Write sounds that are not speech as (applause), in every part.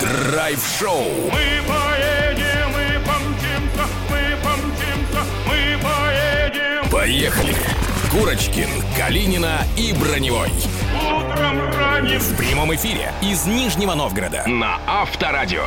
Драйв-шоу. Мы поедем, мы помчимся, мы помчимся, мы поедем. Поехали. Курочкин, Калинина и Броневой. В прямом эфире из Нижнего Новгорода. На Авторадио.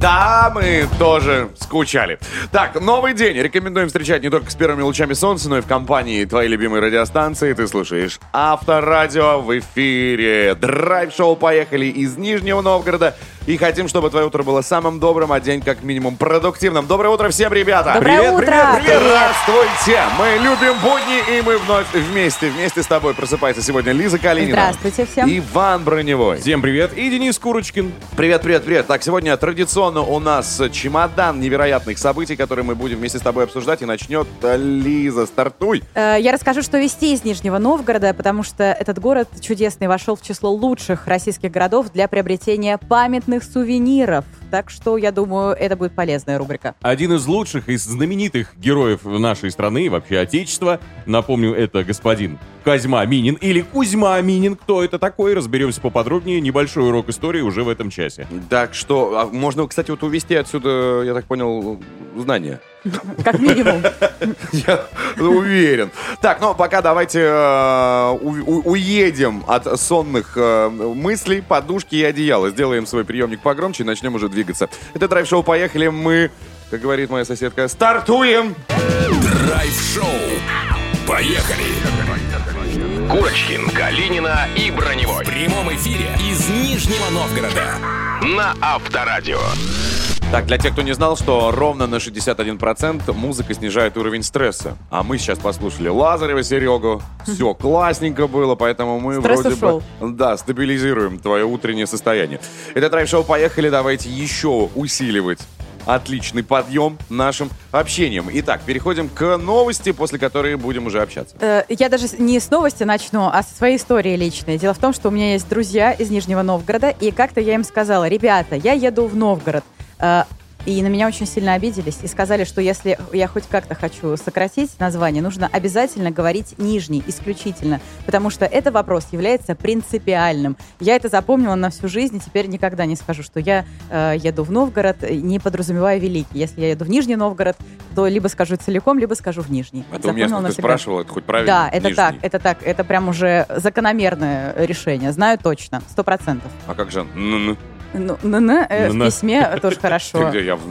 Да, мы тоже скучали. Так, новый день. Рекомендуем встречать не только с первыми лучами солнца, но и в компании твоей любимой радиостанции. Ты слушаешь Авторадио в эфире. Драйв-шоу «Поехали» из Нижнего Новгорода. И хотим, чтобы твое утро было самым добрым, а день как минимум продуктивным. Доброе утро всем, ребята! Доброе привет, утро! Привет, привет, Привет! Здравствуйте! Мы любим будни, и мы вновь вместе. Вместе с тобой просыпается сегодня Лиза Калинина. Здравствуйте всем. Иван Броневой. Всем привет. И Денис Курочкин. Привет, привет, привет. Так, сегодня традиционно у нас чемодан невероятных событий, которые мы будем вместе с тобой обсуждать. И начнет Лиза. Стартуй. Э, Я расскажу, что вести из Нижнего Новгорода, потому что этот город чудесный вошел в число лучших российских городов для приобретения памятных сувениров. Так что, я думаю, это будет полезная рубрика. Один из лучших, из знаменитых героев нашей страны и вообще Отечества. Напомню, это господин Козьма Минин или Кузьма Минин. Кто это такой? Разберемся поподробнее. Небольшой урок истории уже в этом часе. Так что, а можно, кстати, вот увести отсюда, я так понял, знания. Как минимум. Я уверен. Так, ну пока давайте э, у- уедем от сонных э, мыслей, подушки и одеяла. Сделаем свой приемник погромче и начнем уже двигаться. Это драйв-шоу «Поехали». Мы, как говорит моя соседка, стартуем! Драйв-шоу. Поехали. Курочкин, Калинина и Броневой. В прямом эфире из Нижнего Новгорода. На Авторадио. Так, для тех, кто не знал, что ровно на 61% музыка снижает уровень стресса. А мы сейчас послушали Лазарева, Серегу. Все классненько было, поэтому мы Стресс вроде ушел. бы... Да, стабилизируем твое утреннее состояние. Это драйв-шоу «Поехали». Давайте еще усиливать отличный подъем нашим общением. Итак, переходим к новости, после которой будем уже общаться. Э, Я даже не с новости начну, а со своей истории личной. Дело в том, что у меня есть друзья из Нижнего Новгорода, и как-то я им сказала, ребята, я еду в Новгород. Э, И на меня очень сильно обиделись и сказали, что если я хоть как-то хочу сократить название, нужно обязательно говорить Нижний, исключительно, потому что этот вопрос является принципиальным. Я это запомнила на всю жизнь, и теперь никогда не скажу, что я э, еду в Новгород, не подразумевая Великий. Если я еду в Нижний Новгород, то либо скажу целиком, либо скажу в Нижний. А то у меня Запомнила ты навсегда. спрашивал, это хоть правильно? Да, это Нижний. так, это так, это прям уже закономерное решение. Знаю точно, сто процентов. А как же? Ну, н э, в письме тоже хорошо. (laughs) Я. (laughs)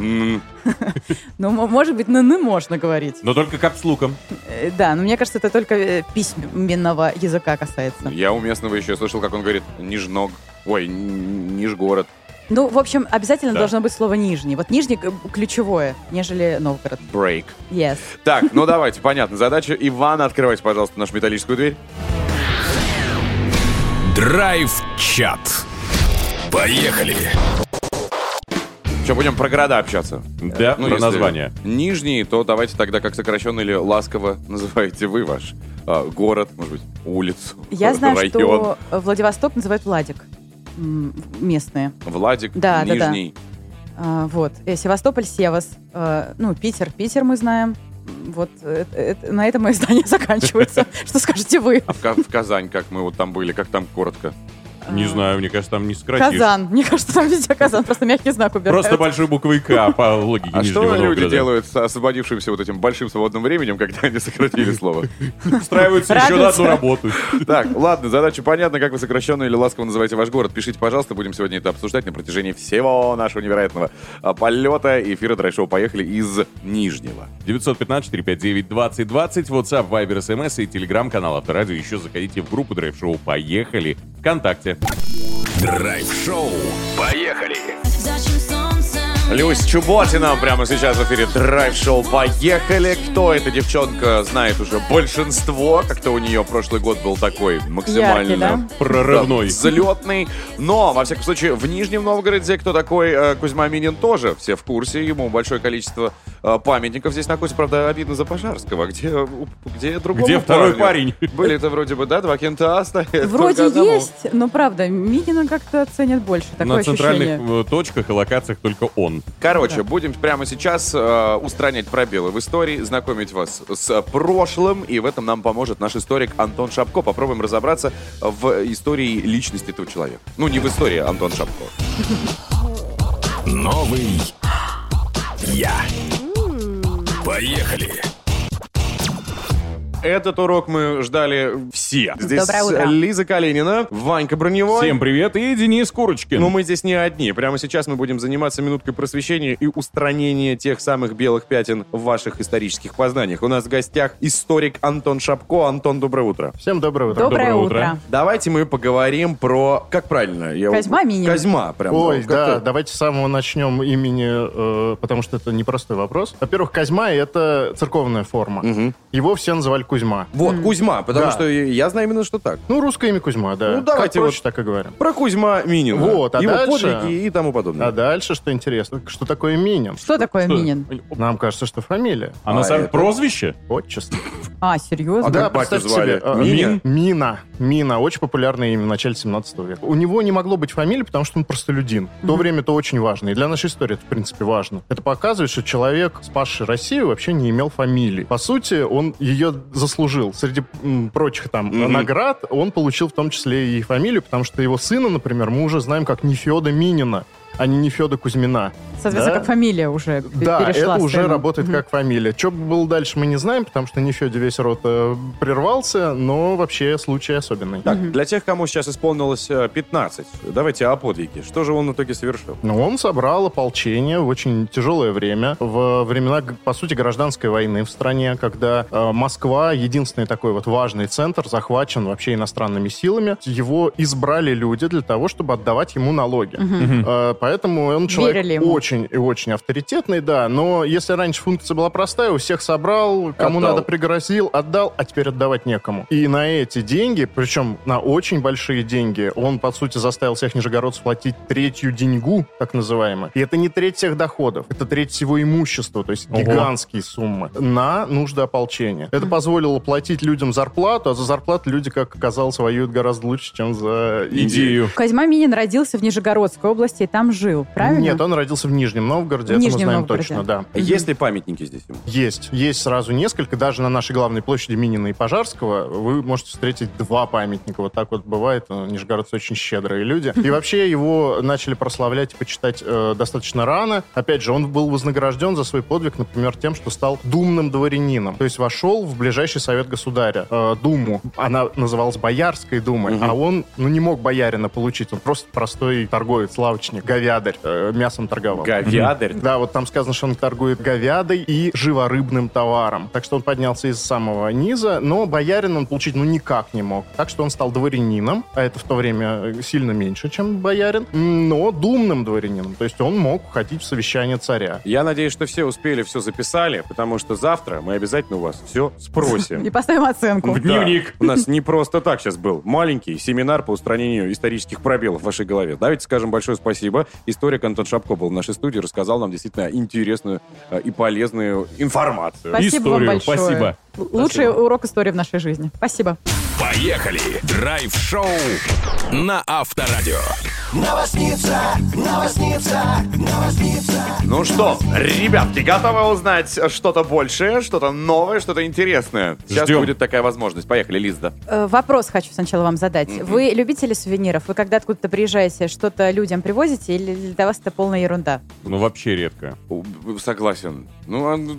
Ну, может быть, н можно говорить. Но только капслуком. Э, Да, но мне кажется, это только э, письменного языка касается. Я у местного еще слышал, как он говорит Нижног. Ой, Нижгород. Ну, в общем, обязательно Да. должно быть слово «нижний». Вот «нижний» ключевое, нежели Новгород. Break. Yes. Так, ну (laughs) давайте, понятно. Задача Ивана. Открывайте, пожалуйста, нашу металлическую дверь. Драйв-чат. Поехали. Что, будем про города общаться? Да, Ну, про если название. Нижний, то давайте тогда как сокращенно или ласково (laughs) называете вы ваш а, город, может быть, улицу, Я знаю, район. что Владивосток называют Владик. М, Местные. Владик, Да, да, да. Нижний. А, вот. Э, Севастополь, Севас. А, ну, Питер. Питер мы знаем. Вот э, э, на этом мои (laughs) знания заканчиваются. (laughs) Что скажете вы? А в Казань, как мы вот там были, как там коротко? Не А, знаю, мне кажется, там не сократишь. Казан. Мне кажется, там везде Казан. Просто мягкий знак убирают. Просто большой буквой К по логике А что люди делают с освободившимся вот этим большим свободным временем, когда они сократили слово? Устраиваются еще на одну работу. Так, ладно, задача понятна, как вы сокращенно или ласково называете ваш город. Пишите, пожалуйста, будем сегодня это обсуждать на протяжении всего нашего невероятного а, полета. Эфира драйв-шоу «Поехали» из Нижнего. 915-459-2020, WhatsApp, Viber, SMS и телеграм-канал Авторадио. Еще заходите в группу Драйв Шоу «Поехали» ВКонтакте. Драйв-шоу. Поехали. Люся Чеботина прямо сейчас в эфире драйв-шоу «Поехали». Кто эта девчонка, знает уже большинство. Как-то у нее прошлый год был такой максимально... Яркий, да? Прорывной. Взлетный. Но, во всяком случае, в Нижнем Новгороде кто такой э, Кузьма Минин тоже все в курсе. Ему большое количество э, памятников здесь находится. Правда, обидно за Пожарского. Где, у- где другому Где второй парню? парень? Были-то вроде бы, да, два кента стоят. Вроде есть, но правда, Минина как-то ценят больше. Такое На центральных ощущение. э, точках и локациях только он Короче, будем прямо сейчас э, устранять пробелы в истории, знакомить вас с прошлым, и в этом нам поможет наш историк Антон Шапко. Попробуем разобраться в истории личности этого человека. Ну, не в истории Антон Шапко. Новый я. Поехали. Этот урок мы ждали все. Здесь Доброе утро. Лиза Калинина, Ванька Броневой. Всем привет и Денис Курочкин. Но мы здесь не одни. Прямо сейчас мы будем заниматься минуткой просвещения и устранения тех самых белых пятен в ваших исторических познаниях. У нас в гостях историк Антон Шапко. Антон, доброе утро. Всем доброе утро. Доброе, Доброе утро. утро. Давайте мы поговорим про... Как правильно? Я... Козьма Минин. Козьма, прям. Ой, ну, да, как-то- давайте с самого начнем имени, э, потому что это непростой вопрос. Во-первых, Козьма — это церковная форма. Мгм. Его все называли Кузьма. Вот, Кузьма, потому Да. что я знаю именно, что так. Ну, русское имя Кузьма, да. Ну, давайте вот- так и говорим. Про Кузьма Минина. Вот, а Его дальше- подвиги и тому подобное. А дальше, что интересно, что такое Минин? Что такое Что? Минин? Нам кажется, что фамилия, А на А, самом это- прозвище? отчество. А, серьезно? А да, представьте звали? себе, э, Минин? Мина. Мина. Очень популярное имя в начале 17 века. У него не могло быть фамилии, потому что он простолюдин. В то время это очень важно. И для нашей истории это, в принципе, важно. Это показывает, что человек, спасший Россию, вообще не имел фамилии. По сути, он ее заслужил. Среди прочих там Мгм. наград он получил в том числе и фамилию, потому что его сына, например, мы уже знаем как Нефеда Минина, а не Нефеда Кузьмина. Соответственно, Да. как фамилия уже Да, перешла это уже работает как фамилия. Что было дальше, мы не знаем, потому что Нефеде весь род э, прервался, но вообще случай особенный. Так, для тех, кому сейчас исполнилось э, 15, давайте о подвиге. Что же он в итоге совершил? Ну, он собрал ополчение в очень тяжелое время, в времена, г- по сути, гражданской войны в стране, когда э, Москва, единственный такой вот важный центр, захвачен вообще иностранными силами. Его избрали люди для того, чтобы отдавать ему налоги. Э, поэтому он человек очень и очень авторитетный, да. Но если раньше функция была простая, у всех собрал, кому Отдал. надо пригрозил, отдал, а теперь отдавать некому. И на эти деньги, причем на очень большие деньги, он, по сути, заставил всех нижегородцев платить третью деньгу, так называемую. И это не треть всех доходов, это треть всего имущества, то есть Ого. гигантские суммы, на нужды ополчения. Это позволило платить людям зарплату, а за зарплату люди, как оказалось, воюют гораздо лучше, чем за идею. Идею. Козьма Минин родился в Нижегородской области и там жил, правильно? Нет, он родился в Нижнем Новгороде, В это Нижнем мы знаем Новгороде. точно, да. Есть ли памятники здесь ему? Есть. Есть сразу несколько. Даже на нашей главной площади Минина и Пожарского вы можете встретить два памятника. Вот так вот бывает. Нижегородцы очень щедрые люди. И вообще его начали прославлять и почитать э, достаточно рано. Опять же, он был вознагражден за свой подвиг, например, тем, что стал думным дворянином. То есть вошел в ближайший совет государя, э, Думу. Она называлась Боярской думой. Мгм. А он, ну, не мог боярина получить. Он просто простой торговец, лавочник, говядарь, э, мясом торговал. Говядарь. Да, вот там сказано, что он торгует говядой и живорыбным товаром. Так что он поднялся из самого низа, но боярин он получить ну никак не мог. Так что он стал дворянином, а это в то время э, сильно меньше, чем боярин, но думным дворянином. То есть он мог ходить в совещание царя. Я надеюсь, что все успели, все записали, потому что завтра мы обязательно у вас все спросим. (laughs) И поставим оценку. В дневник. У нас не просто так сейчас был маленький семинар по устранению исторических пробелов в вашей голове. Давайте скажем большое спасибо. Историк Антон Шапко был в нашей студии, рассказал нам действительно интересную э, и полезную информацию. Спасибо вам Историю. большое. Спасибо. Лучший урок истории в нашей жизни. Спасибо. Поехали! Драйв-шоу на Авторадио. Ну что, ребятки, готовы узнать что-то большее, что-то новое, что-то интересное? Сейчас Ждем. будет такая возможность. Поехали, Лизда. Э, Вопрос хочу сначала вам задать. Вы любители сувениров? Вы когда откуда-то приезжаете, что-то людям привозите или для вас это полная ерунда? Ну, вообще редко. Согласен. Ну, а, ну,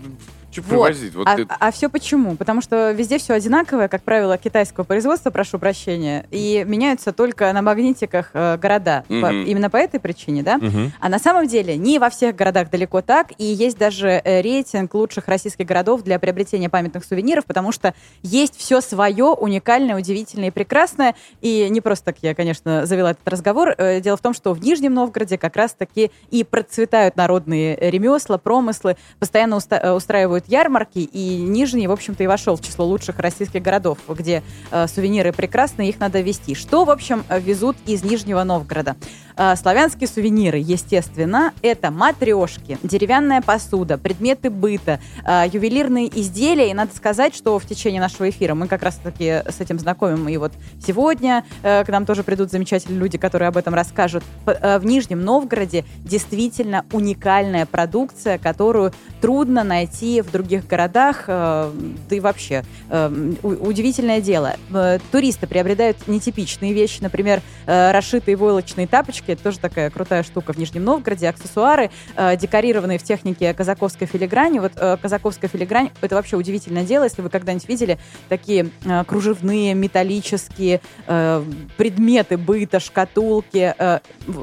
что Вот. привозить? Вот ты- а, все почему? Потому что везде все одинаковое, как правило, китайского производства, прошу прощения, и меняются только на магнитиках э, города. По- Мгм. именно по этой причине, да? Мгм. А на самом деле не во всех городах далеко так, и есть даже э, рейтинг лучших российских городов для приобретения памятных сувениров, потому что есть все свое, уникальное, удивительное и прекрасное. И не просто так я, конечно, завела этот разговор. Э, Дело в том, что в Нижнем Новгороде как раз-таки и процветают народные ремесла, промыслы, постоянно уста- э, устраивают ярмарки, и Нижний, в общем-то, и вошел в число лучших российских городов, где э, сувениры прекрасные, их надо вести. Что, в общем, э, везут из Нижнего Новгорода? Э, Славянские сувениры, естественно, это матрешки, деревянная посуда, предметы быта, э, ювелирные изделия. И надо сказать, что в течение нашего эфира мы как раз-таки с этим знакомим. И вот сегодня к нам тоже придут замечательные люди, которые об этом расскажут. В Нижнем Новгороде действительно уникальная продукция, которую трудно найти в других городах, э, да и вообще. э, Удивительное дело. Э, Туристы приобретают нетипичные вещи, например, расшитые войлочные тапочки, это тоже такая крутая штука в Нижнем Новгороде, аксессуары, декорированные в технике казаковской филиграни. Вот казаковская филигрань, это вообще удивительное дело, если вы когда-нибудь видели такие кружевные, металлические предметы быта, шкатулки.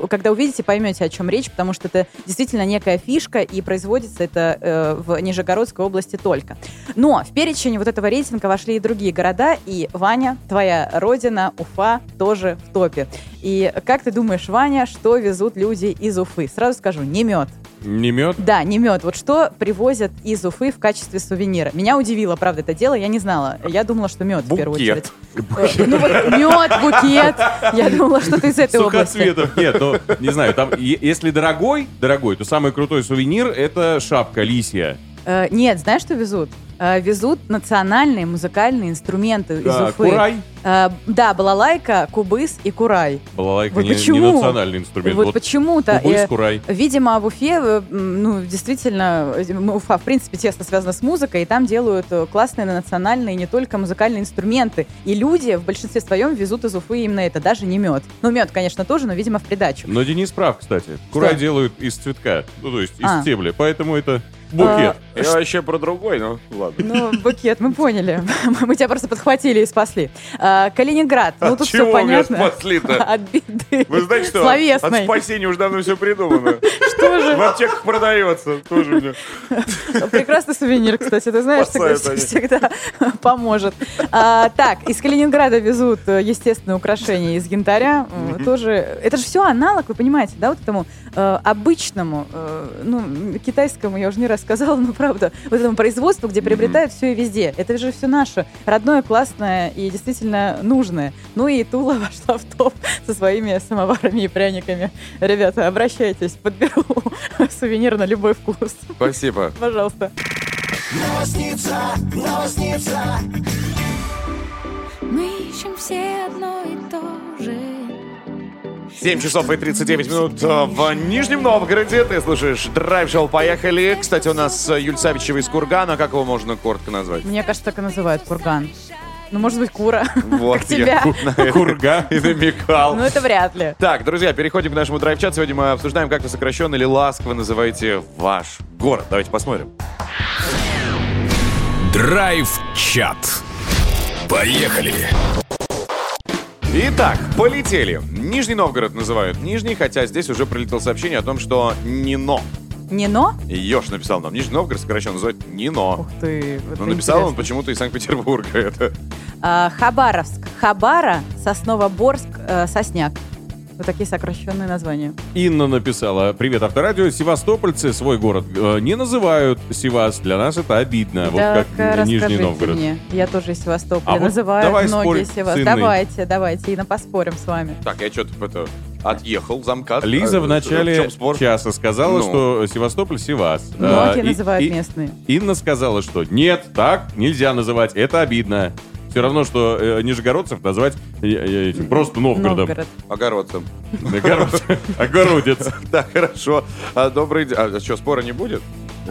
когда увидите, поймете, о чем речь, потому что это действительно некая фишка, и производится это в Нижегородской области только. Но в перечень вот этого рейтинга вошли и другие города, и Ваня, твоя родина, Уфа, тоже в топе. И как ты думаешь, Ваня, что везут люди из Уфы? Сразу скажу, не мед. Не мед? Да, не мед. Вот что привозят из Уфы в качестве сувенира? Меня удивило, правда, это дело, я не знала. Я думала, что мед в первую очередь. Букет. Э, Ну вот мед, букет. Я думала, что ты из этой области. Сухоцветов нет, но, не знаю, там, если дорогой, дорогой, то самый крутой сувенир — это шапка лисья. Э, Нет, знаешь, что везут? Э, Везут национальные музыкальные инструменты из Да, Уфы. Курай. Э, Да, балалайка, кубыс и курай. Балалайка Вот не, не почему? национальный инструмент. Вот почему-то. Кубыс, э, курай. Видимо, в Уфе, э, ну, действительно, Уфа, в принципе, тесно связана с музыкой, и там делают классные национальные, не только музыкальные инструменты. И люди в большинстве своем везут из Уфы именно это, даже не мед. Ну, мед, конечно, тоже, но, видимо, в придачу. Но Денис прав, кстати. Курай делают из цветка, ну, то есть из А. стебля, поэтому это букет. Я вообще про другой, ну ладно. Ну, букет, мы поняли. (laughs) Мы тебя просто подхватили и спасли. А, Калининград. Ну, От тут все меня понятно. спасли-то? (laughs) От беды. Вы знаете что? От спасения уже давно все придумано. (laughs) Что же? В аптеках продается. Тоже мне. Прекрасный сувенир, кстати, ты знаешь, всегда, поможет. А, так, из Калининграда везут, э, естественно, украшения из янтаря. Тоже, это же все аналог, вы понимаете, да, вот этому э, обычному, э, ну, китайскому, я уже не раз сказала, но правда, вот этому производству, где приобретают все и везде. Это же все наше, родное, классное и действительно нужное. Ну и Тула (laughs) вошла в топ со своими самоварами и пряниками. Ребята, обращайтесь, подберу (laughs) сувенир на любой вкус. Спасибо. (laughs) Пожалуйста. Мы ищем все одно и то же. 7 часов и 39 минут э, в Нижнем Новгороде. Ты слушаешь Драйв Шоу. Поехали. Кстати, у нас э, Юль Савичева из Кургана. Как его можно коротко назвать? Мне кажется, так и называют курган. Ну, может быть, кура. (laughs) Вот, как я тебя. (laughs) на это Курга. (laughs) и намекал. Ну, это вряд ли. Так, друзья, переходим к нашему драйв-чат. Сегодня мы обсуждаем, как вы сокращенно или ласково называете ваш город. Давайте посмотрим. Драйв-чат. Поехали. Итак, полетели. Нижний Новгород называют Нижний, хотя здесь уже прилетело сообщение о том, что Нино. Нино? Ёж написал нам. Нижний Новгород сокращенно называют Нино. Ух ты. вот Но это написал он интересно. почему-то из Санкт-Петербурга. Это А, Хабаровск. Хабара, Сосновоборск, э, Сосняк. Вот такие сокращенные названия. Инна написала, привет, Авторадио, севастопольцы свой город э, не называют Севас, для нас это обидно, вот так как э, Нижний Новгород. мне. Я тоже из Севастополя. А вот Называют давай многие спорить Севастополь. с Инной. Давайте, давайте, Инна, поспорим с вами. Так, я что-то это отъехал, замкат. Лиза А, в В начале спор? часа сказала, Ну. что Севастополь Севас. Многие А, называют и- местные. Инна сказала, что нет, так нельзя называть, это обидно. Все равно, что э, нижегородцев назвать э, э, этим просто Новгородом. Новгород. Огородцем. Огород- (laughs) Огородец. Да, хорошо. А, добрый день. А что, спора не будет?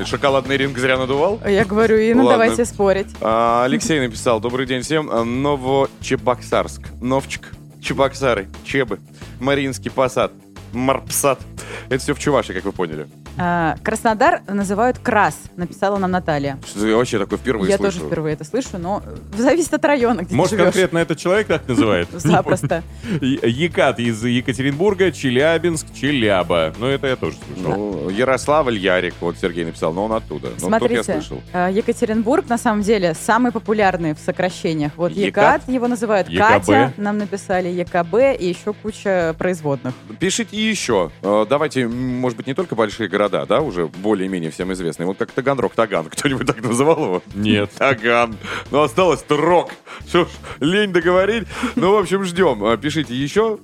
Шоколадный ринг зря надувал? Я говорю, Инна, Ладно. давайте спорить. А, Алексей написал. Добрый день всем. А, Новочебоксарск. Новчик. Чебоксары. Чебы. Мариинский посад. Марпсад. Это все в Чувашии, как вы поняли. А, Краснодар называют Крас, написала нам Наталья. Что я вообще такое впервые Я слышу. тоже впервые это слышу, но зависит от района, где Может, ты живешь. конкретно этот человек так называет? (laughs) Запросто. (laughs) Екат из Екатеринбурга, Челябинск, Челяба. Ну, это я тоже слышал. Ну, Ярославль, Ярик, вот Сергей написал, но он оттуда. Ну, Смотрите, э, Екатеринбург на самом деле самый популярный в сокращениях. Вот Екат? Его называют ЕКБ. Катя, нам написали ЕКБ и еще куча производных. Пишите еще. Э, Давайте, может быть, не только большие города, да, уже более-менее всем известные. Вот как Таганрог, Таган. Кто-нибудь так называл его? Нет. Таган. Ну, осталось Трок. Что ж, лень договорить. Ну, в общем, ждем. Э, Пишите еще.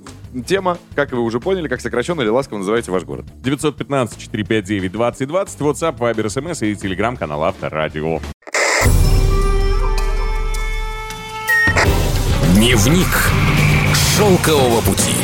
тема, как вы уже поняли, как сокращенно или ласково называете ваш город. 915-459-2020, WhatsApp, Viber, SMS и телеграм-канал Авторадио. Дневник шелкового пути.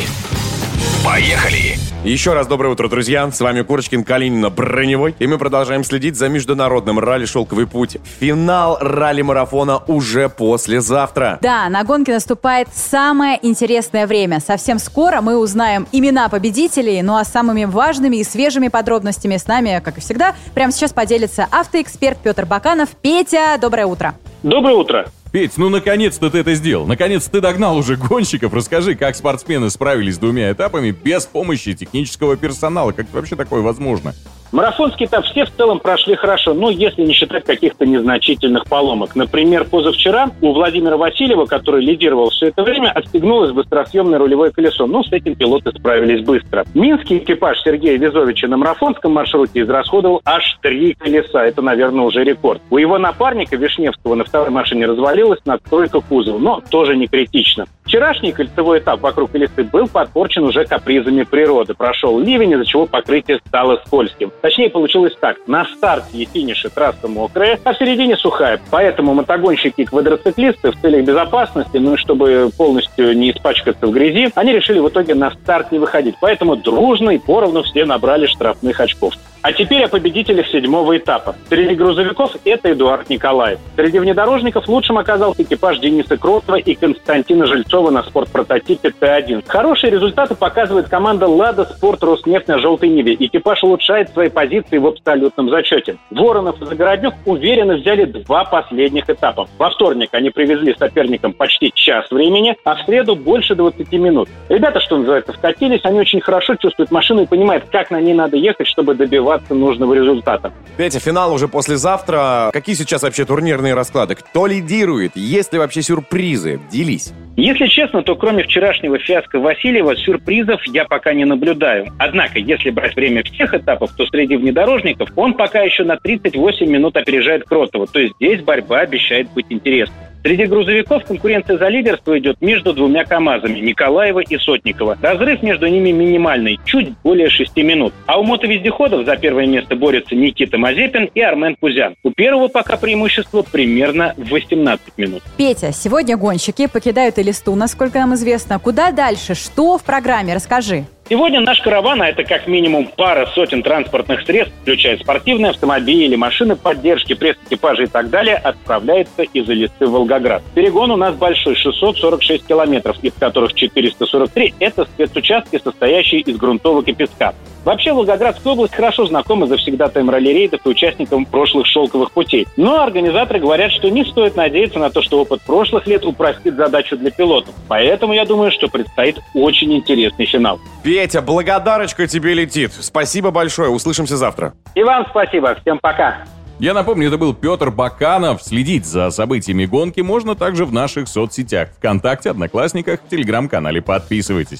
Поехали! Еще раз доброе утро, друзья. С вами Курочкин, Калинина, Броневой. И мы продолжаем следить за международным ралли «Шелковый путь». Финал ралли-марафона уже послезавтра. Да, на гонке наступает самое интересное время. Совсем скоро мы узнаем имена победителей, ну а самыми важными и свежими подробностями с нами, как и всегда, прямо сейчас поделится автоэксперт Петр Баканов. Петя, доброе утро. Доброе утро. Петь, ну наконец-то ты это сделал. Наконец ты догнал уже гонщиков. Расскажи, как спортсмены справились с двумя этапами без помощи технического персонала. Как вообще такое возможно? Марафонский этап все в целом прошли хорошо, ну, если не считать каких-то незначительных поломок. Например, позавчера у Владимира Васильева, который лидировал все это время, отстегнулось быстросъемное рулевое колесо. Ну, с этим пилоты справились быстро. Минский экипаж Сергея Визовича на марафонском маршруте израсходовал аж три колеса. Это, наверное, уже рекорд. У его напарника Вишневского на второй машине развалилась надстройка кузова, но тоже не критично. Вчерашний кольцевой этап вокруг Элисты был подпорчен уже капризами природы. Прошел ливень, из-за чего покрытие стало скользким. Точнее, получилось так. На старте и финише трасса мокрая, а в середине сухая. Поэтому мотогонщики и квадроциклисты в целях безопасности, ну и чтобы полностью не испачкаться в грязи, они решили в итоге на старт не выходить. Поэтому дружно и поровну все набрали штрафных очков. А теперь о победителях седьмого этапа. Среди грузовиков это Эдуард Николаев. Среди внедорожников лучшим оказался экипаж Дениса Кротова и Константина Жильцова на спортпрототипе Т1. Хорошие результаты показывает команда «Лада Спорт Роснефть» на «Желтой Ниве». Экипаж улучшает свои позиции в абсолютном зачете. Воронов и Загороднюк уверенно взяли два последних этапа. Во вторник они привезли соперникам почти час времени, а в среду больше 20 минут. Ребята, что называется, вкатились, они очень хорошо чувствуют машину и понимают, как на ней надо ехать, чтобы добиваться нужного результата. Петя, финал уже послезавтра. Какие сейчас вообще турнирные расклады? Кто лидирует? Есть ли вообще сюрпризы? Делись. Если честно, то кроме вчерашнего фиаско Васильева, сюрпризов я пока не наблюдаю. Однако, если брать время всех этапов, то среди внедорожников он пока еще на 38 минут опережает Кротова. То есть здесь борьба обещает быть интересной. Среди грузовиков конкуренция за лидерство идет между двумя КАМАЗами – Николаева и Сотникова. Разрыв между ними минимальный – чуть более 6 минут. А у мотовездеходов за первое место борются Никита Мазепин и Армен Пузян. У первого пока преимущество примерно в 18 минут. Петя, сегодня гонщики покидают Элисту, насколько нам известно. Куда дальше? Что в программе? Расскажи. Сегодня наш караван, а это как минимум пара сотен транспортных средств, включая спортивные автомобили, машины поддержки, пресс-экипажи и так далее, отправляется из Элисты в Волгоград. Перегон у нас большой, 646 километров, из которых 443 – это спецучастки, состоящие из грунтовок и песка. Вообще Волгоградская область хорошо знакома завсегдатаем ралли-рейдов и участникам прошлых шелковых путей. Но организаторы говорят, что не стоит надеяться на то, что опыт прошлых лет упростит задачу для пилотов. Поэтому я думаю, что предстоит очень интересный финал. Петя, благодарочка тебе летит. Спасибо большое. Услышимся завтра. И вам спасибо. Всем пока. Я напомню, это был Петр Баканов. Следить за событиями гонки можно также в наших соцсетях. Вконтакте, Одноклассниках, в Телеграм-канале. Подписывайтесь.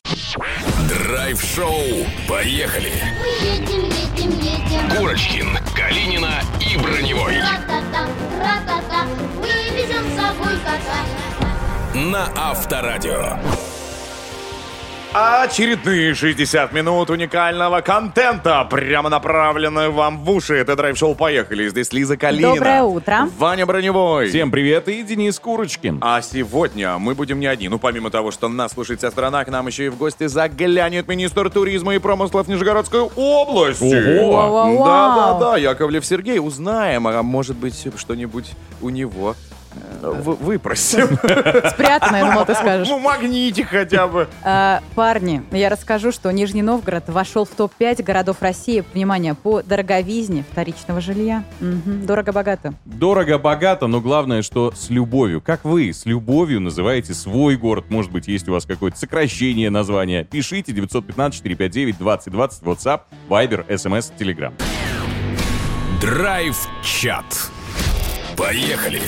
Драйв-шоу. Поехали! Едем, едем, едем. Курочкин, Калинина и Броневой. Ра-та-та, ра-та-та, вывезем с собой кота. На Авторадио. Очередные 60 минут уникального контента, прямо направленные вам в уши. Это драйв-шоу «Поехали». Здесь Лиза Калинина. Доброе утро. Ваня Броневой. Всем привет и Денис Курочкин. А сегодня мы будем не одни. Ну, помимо того, что нас слушает вся страна, к нам еще и в гости заглянет министр туризма и промыслов Нижегородской области. Ого! Да-да-да, Яковлев Сергей. Узнаем, а может быть, что-нибудь у него вы- выпросим. (laughs) Спрятано, я думала, ты скажешь. Ну, магнитик хотя бы. А, парни, я расскажу, что Нижний Новгород вошел в топ-5 городов России, внимание, по дороговизне вторичного жилья. Мгм, Дорого-богато. Дорого-богато, но главное, что с любовью. Как вы с любовью называете свой город? Может быть, есть у вас какое-то сокращение названия? Пишите 915-459-2020, WhatsApp, Viber, SMS, Telegram. Драйв-чат. Поехали!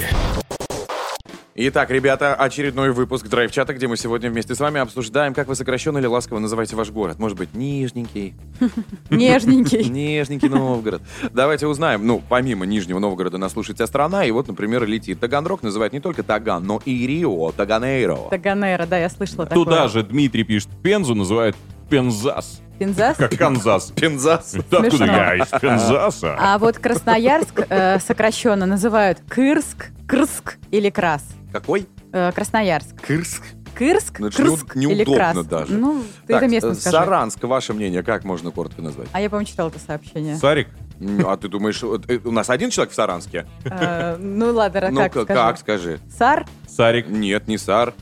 Итак, ребята, очередной выпуск драйв-чата, где мы сегодня вместе с вами обсуждаем, как вы сокращенно или ласково называете ваш город. Может быть, Нижненький, (laughs) Нежненький. (laughs) Нижненький Новгород. Давайте узнаем. Ну, помимо Нижнего Новгорода нас слушает вся страна, и вот, например, летит. Таганрог называют не только Таган, но и Рио, Таганейро. Таганера, да, я слышала такое. Туда же Дмитрий пишет, Пензу называют Пензас. Пензас? Как Канзас. Пензас. Откуда Смешно. я? Из Пензаса. А вот Красноярск э, сокращенно называют Кырск, Крск или Крас. Какой? Э, Красноярск. Кырск. Кырск, Ну, Крск неуд- или Крас. неудобно даже. Ну, ты Так, это местно скажи. Саранск, ваше мнение, как можно коротко назвать? А я, по-моему, читала это сообщение. Сарик? М, А ты думаешь, э, у нас один человек в Саранске? Ну, ладно, Ну, как скажу? как, скажи? Сар? Сарик. Нет, не Сар,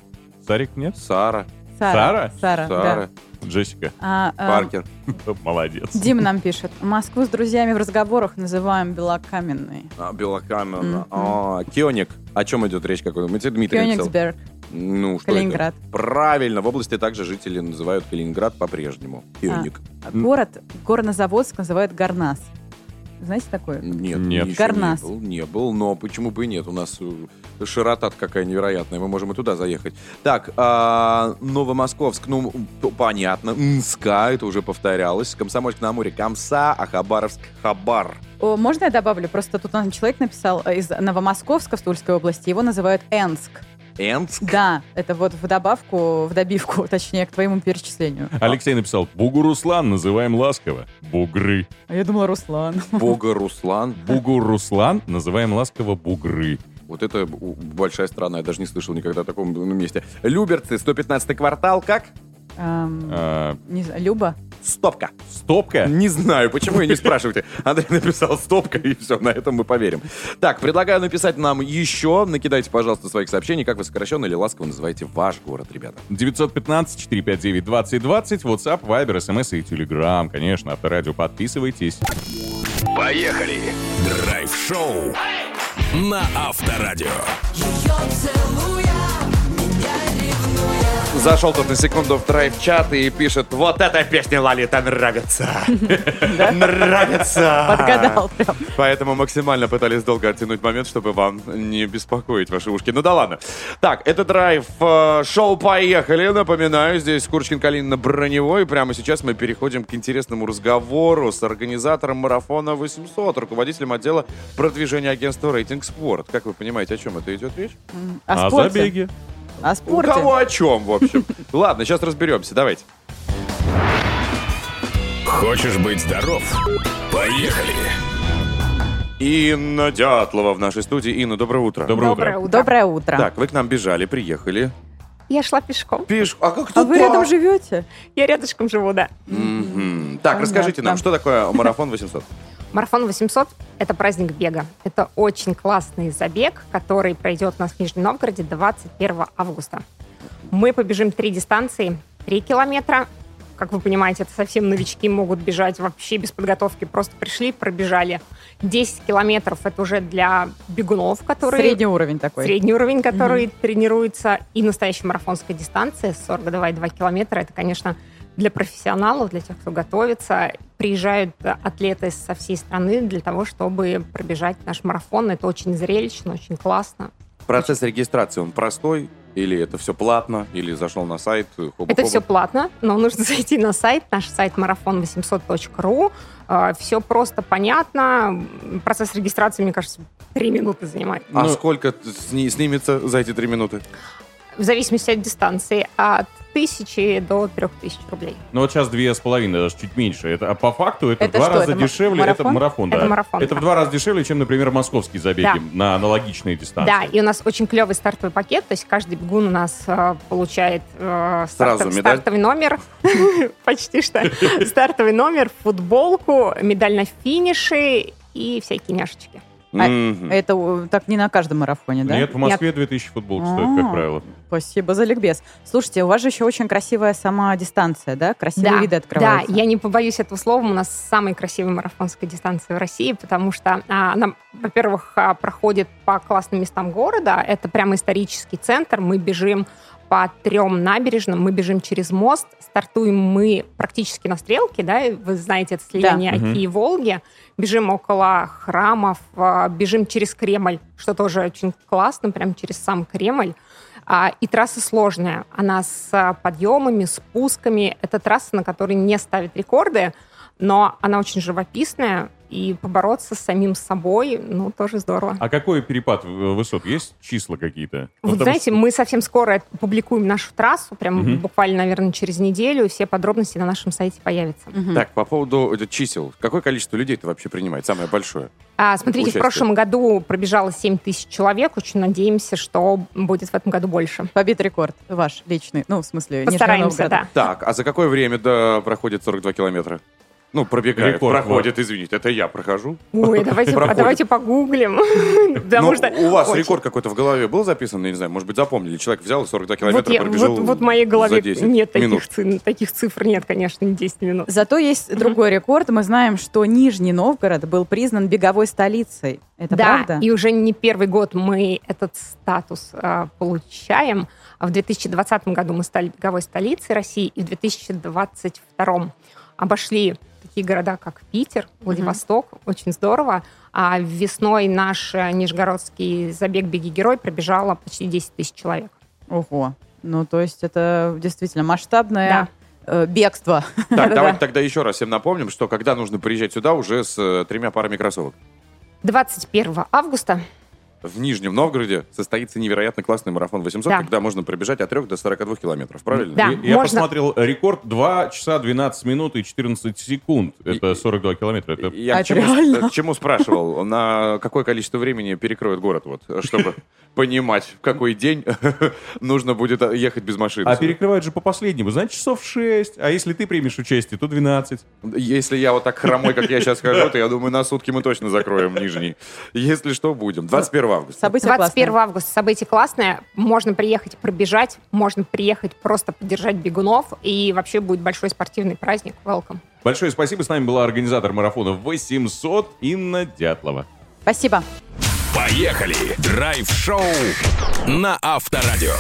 Сарик нет? Сара? Сара? Сара, Сара, Джессика. А, э, Паркер. (laughs) Молодец. Дима нам пишет. Москву с друзьями в разговорах называем Белокаменной. А, Белокаменна. Мгм. А, Кёник. О чем идет речь? Какой? Мы тебе Дмитрий. Кёнигсберг, Ну, что Калининград. это? Правильно. В области также жители называют Калининград по-прежнему. Кёник. А Город, Горнозаводск называют Гарнас. Знаете такое? Нет, Нет. Гарнас. Не был, не был, но почему бы и нет? У нас э, широта какая невероятная, мы можем и туда заехать. Так, а, Новомосковск, ну, понятно. Мска, это уже повторялось. Комсомольск на Амуре, Комса, а Хабаровск, Хабар. О, можно я добавлю? Просто тут нам человек написал э, из Новомосковска в Тульской области. Его называют Энск. Энск. Да, это вот в добавку, в добивку, (laughs) точнее, к твоему перечислению. Алексей написал, Бугуруслан называем ласково. Бугры. А я думала, Руслан. (laughs) Бога Руслан. Бугуруслан называем ласково бугры. Вот это большая страна, я даже не слышал никогда о таком ну, месте. Люберцы, 115 квартал, как? Эм, А, не знаю, Люба? Стопка. стопка? Не знаю, почему и не спрашивайте. Андрей написал стопка, и все, на этом мы поверим. Так, предлагаю написать нам еще. Накидайте, пожалуйста, своих сообщений, как вы сокращенно или ласково называете ваш город, ребята. 915-459-2020, WhatsApp, Viber, SMS и Telegram. Конечно, Авторадио, подписывайтесь. Поехали! Драйв-шоу на Авторадио. Зашел тут на секунду в драйв-чат и пишет, вот эта песня Лолита нравится. Нравится. Подгадал прям. Поэтому максимально пытались долго оттянуть момент, чтобы вам не беспокоить ваши ушки. Ну да ладно. Так, это драйв. э, Шоу «Поехали». Напоминаю, здесь Курочкин, Калинина, Броневой. Прямо сейчас мы переходим к интересному разговору с организатором марафона 800, руководителем отдела продвижения агентства «Рейтинг Спорт». Как вы понимаете, о чем это идет речь? О А спорте. забеги? О У спорте. кого о чем, в общем? (laughs) Ладно, сейчас разберемся. Давайте. Хочешь быть здоров? Поехали! Инна Дятлова в нашей студии. Инна, доброе утро. Доброе утро. Доброе утро. Доброе утро. Так, вы к нам бежали, приехали. Я шла пешком. Пиш, а как А вы рядом живете? Я рядышком живу, да. Мгм. Так, расскажите нам, Понятно. что такое марафон 800? Марафон 800 – это праздник бега. Это очень классный забег, который пройдет у нас в Нижнем Новгороде 21 августа. Мы побежим три дистанции. 3 километра. Как вы понимаете, это совсем новички могут бежать вообще без подготовки. Просто пришли, пробежали. 10 километров – это уже для бегунов, которые... Средний уровень такой. Средний уровень, который тренируется. И настоящая марафонская дистанция 42,2 километра. Это, конечно, для профессионалов, для тех, кто готовится. Приезжают атлеты со всей страны для того, чтобы пробежать наш марафон. Это очень зрелищно, очень классно. Процесс регистрации, он простой? Или это все платно? Или зашел на сайт? э, хоба-хоба? Это все платно, но нужно (laughs) зайти на сайт, наш сайт марафон800.ру. Все просто понятно. Процесс регистрации, мне кажется, три минуты занимает. А Ну- сколько сни- снимется за эти три минуты? В зависимости от дистанции, от тысячи до трех тысяч рублей. Ну вот сейчас две с половиной, даже чуть меньше. Это, а по факту это, Это в два что, раза это дешевле. Это марафон? марафон, да. Это марафон, Это да. в два раза дешевле, чем, например, московские забеги Да. на аналогичные дистанции. Да, и у нас очень клевый стартовый пакет, то есть каждый бегун у нас э, получает э, Сразу стартов- медаль? стартовый номер, (laughs) почти что, стартовый номер, футболку, медаль на финише и всякие няшечки. А Мгм. Это э, так не на каждом марафоне, да? Нет, в Москве 2000 футболок стоит, А. как правило. Спасибо за ликбез. Слушайте, у вас же еще очень красивая сама дистанция, да? Красивые виды да, открываются. я не побоюсь этого слова, у нас самая красивая марафонская дистанция в России, потому что а, она, во-первых, а, проходит по классным местам города, это прямо исторический центр, мы бежим по трем набережным. Мы бежим через мост. Стартуем мы практически на стрелке, да, вы знаете, это слияние Да. Оки и Волги. Бежим около храмов, а, бежим через Кремль, что тоже очень классно, прям через сам Кремль. А, И трасса сложная. Она с а, подъемами, спусками. Это трасса, на которой не ставят рекорды, но она очень живописная, и побороться с самим собой, ну, тоже здорово. А какой перепад э, высот? Есть числа какие-то? Вот потому знаете, что- мы совсем скоро публикуем нашу трассу, прям Мгм. буквально, наверное, через неделю, все подробности на нашем сайте появятся. Так, по поводу э, чисел. Какое количество людей ты вообще принимает? Самое большое? А, смотрите, Участие. в прошлом году пробежало 7 тысяч человек. Очень надеемся, что будет в этом году больше. Побит рекорд ваш личный. Ну, в смысле, Постараемся, да. Так, а за какое время до проходит 42 километра? Ну, пробегает, Рекорд, проходит, извините, это я прохожу. Ой, давайте, а давайте погуглим. (laughs) Потому Ну, что у вас очень- рекорд какой-то в голове был записан, я не знаю, может быть, запомнили. Человек взял и 42 Вот, километра я- пробежал вот, вот в моей голове за 10 нет таких, ци- таких цифр, нет, конечно, не 10 минут. Зато есть другой рекорд. Мы знаем, что Нижний Новгород был признан беговой столицей. Это да, правда? и уже не первый год мы этот статус а, получаем. А В 2020 году мы стали беговой столицей России, и в 2022 обошли такие города, как Питер, Владивосток. Очень здорово. А весной наш э, нижегородский забег «Беги герой» пробежало почти 10 тысяч человек. Ого. Ну, то есть это действительно масштабное Да. э, бегство. Так, давайте тогда еще раз всем напомним, что когда нужно приезжать сюда уже с э, тремя парами кроссовок. 21 августа В Нижнем Новгороде состоится невероятно классный марафон 800, Да. когда можно пробежать от 3 до 42 километров, правильно? Да. Я- Я можно- посмотрел рекорд 2 часа 12 минут и 14 секунд. Это 42 километра. Это Я А к чему, реально? к чему спрашивал? На какое количество времени перекроют город, вот, чтобы (laughs) понимать, в какой день (laughs) нужно будет ехать без машины. А перекрывают же по последнему, значит, часов 6. А если ты примешь участие, то 12. Если я вот так хромой, как я сейчас хожу, то я думаю, на сутки мы точно закроем Нижний. Если что, будем. 21 августа. Событие 21 классное. августа событие классное. Можно приехать пробежать, можно приехать просто поддержать бегунов. И вообще будет большой спортивный праздник. Welcome. Большое спасибо. С нами была организатор марафона 800 Инна Дятлова. Спасибо. Поехали! Драйв-шоу на Авторадио.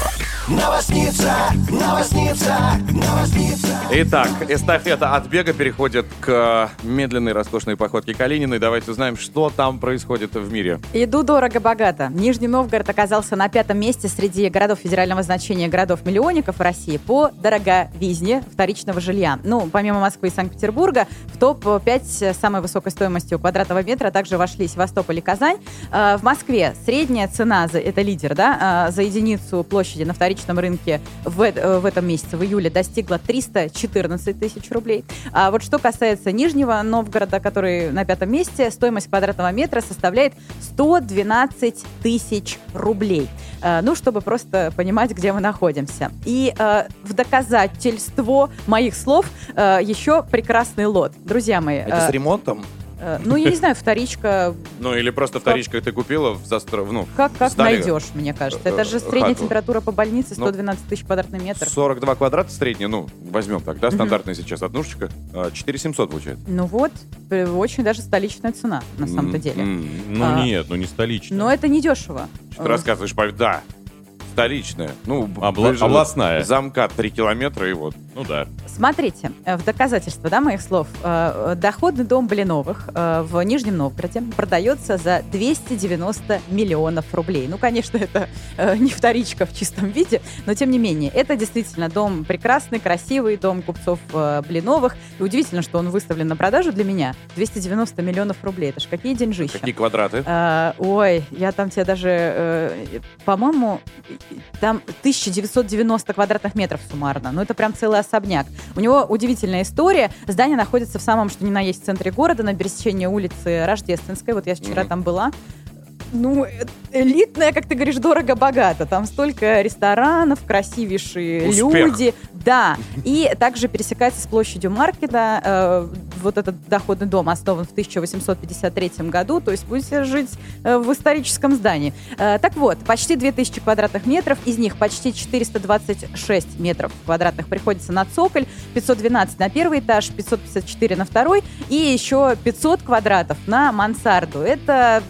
Итак, эстафета от бега переходит к медленной, роскошной походке Калининой. Давайте узнаем, что там происходит в мире. Иду дорого-богато. Нижний Новгород оказался на пятом месте среди городов федерального значения городов-миллионников России по дороговизне вторичного жилья. Ну, помимо Москвы и Санкт-Петербурга, в топ-5 с самой высокой стоимостью квадратного метра также вошли Севастополь и Казань. Э, В Москве средняя цена, за, это лидер, да, э, за единицу площади на вторичном рынке в, э- в этом месяце, в июле, достигла 314 тысяч рублей. А вот что касается Нижнего Новгорода, который на пятом месте, стоимость квадратного метра составляет 112 тысяч рублей. Э, Ну, чтобы просто понимать, где мы находимся. И э, в доказательство моих слов еще прекрасный лот. Друзья мои, Это с ремонтом? Э, ну, я не знаю, вторичка, (laughs) Ну, или просто вторичка ты купила в застро... Ну, как, как найдешь, мне кажется. Это же э, средняя температура по больнице, Ну, 112 тысяч квадратный метр. 42 квадрата средняя, ну, возьмем так, да, стандартная сейчас однушечка, а, 4700 получает. Ну вот, э, очень даже столичная цена, на самом-то деле. Ну А, нет, ну не столичная. Но это не дешево. Что ты рассказываешь? Да, столичная. Ну, Обла- областная. Замка 3 километра и вот. Ну да. Смотрите, э, в доказательство да, моих слов, э, э, доходный дом Блиновых в Нижнем Новгороде продается за 290 миллионов рублей. Ну, конечно, это не вторичка в чистом виде, но тем не менее, это действительно дом прекрасный, красивый, дом купцов Блиновых. И удивительно, что он выставлен на продажу для меня. 290 миллионов рублей. Это ж какие деньжища. Какие квадраты? А, ой, я там тебе даже, по-моему, там 1990 квадратных метров суммарно. Ну, это прям целый особняк. У него удивительная история. Здание находится в самом, что ни на есть, центре города, на пересечении улицы Рождественской. Вот я вчера Мгм. там была. Ну, э- элитная, как ты говоришь, дорого-богато. Там столько ресторанов, красивейшие Успех. люди. Да. И также пересекается с площадью маркета. Э, вот этот доходный дом основан в 1853 году. То есть будете жить э, в историческом здании. Так вот, почти 2000 квадратных метров. Из них почти 426 метров квадратных приходится на цоколь. 512 на первый этаж, 554 на второй. И еще 500 квадратов на мансарду. Это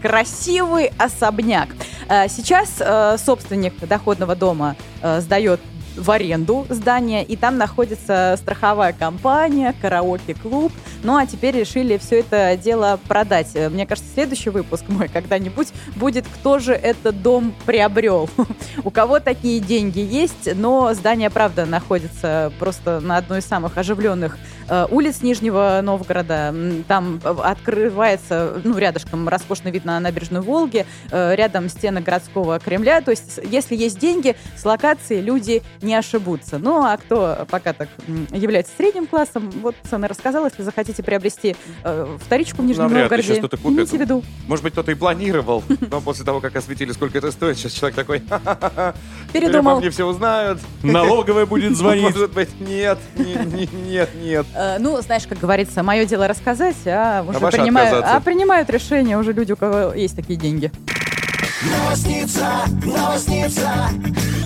красивый особняк. А, Сейчас э, собственник доходного дома э, сдает в аренду здание, и там находится страховая компания, караоке-клуб. Ну, а теперь решили все это дело продать. Мне кажется, следующий выпуск мой когда-нибудь будет «Кто же этот дом приобрел?». (laughs) У кого такие деньги есть, но здание, правда, находится просто на одной из самых оживленных э, улиц Нижнего Новгорода. Там э, открывается, ну, рядышком роскошный вид на набережную Волги, э, рядом стены городского Кремля. То есть, если есть деньги, с локацией люди не ошибутся. Ну, а кто пока так является средним классом, вот цены рассказала. Если захотите приобрести э, вторичку в Нижнем Навряд Новгороде, сейчас кто-то купит. имейте в виду. Может быть, кто-то и планировал, (laughs) но после того, как осветили, сколько это стоит, сейчас человек такой, (laughs) «Ха-ха-ха, теперь Передумал. мне все узнают. (laughs) Налоговая будет звонить. Может быть, нет, не- не- нет, нет. Э, Ну, знаешь, как говорится, мое дело рассказать, а уже ваше принимают, а принимают решения уже люди, у кого есть такие деньги. Я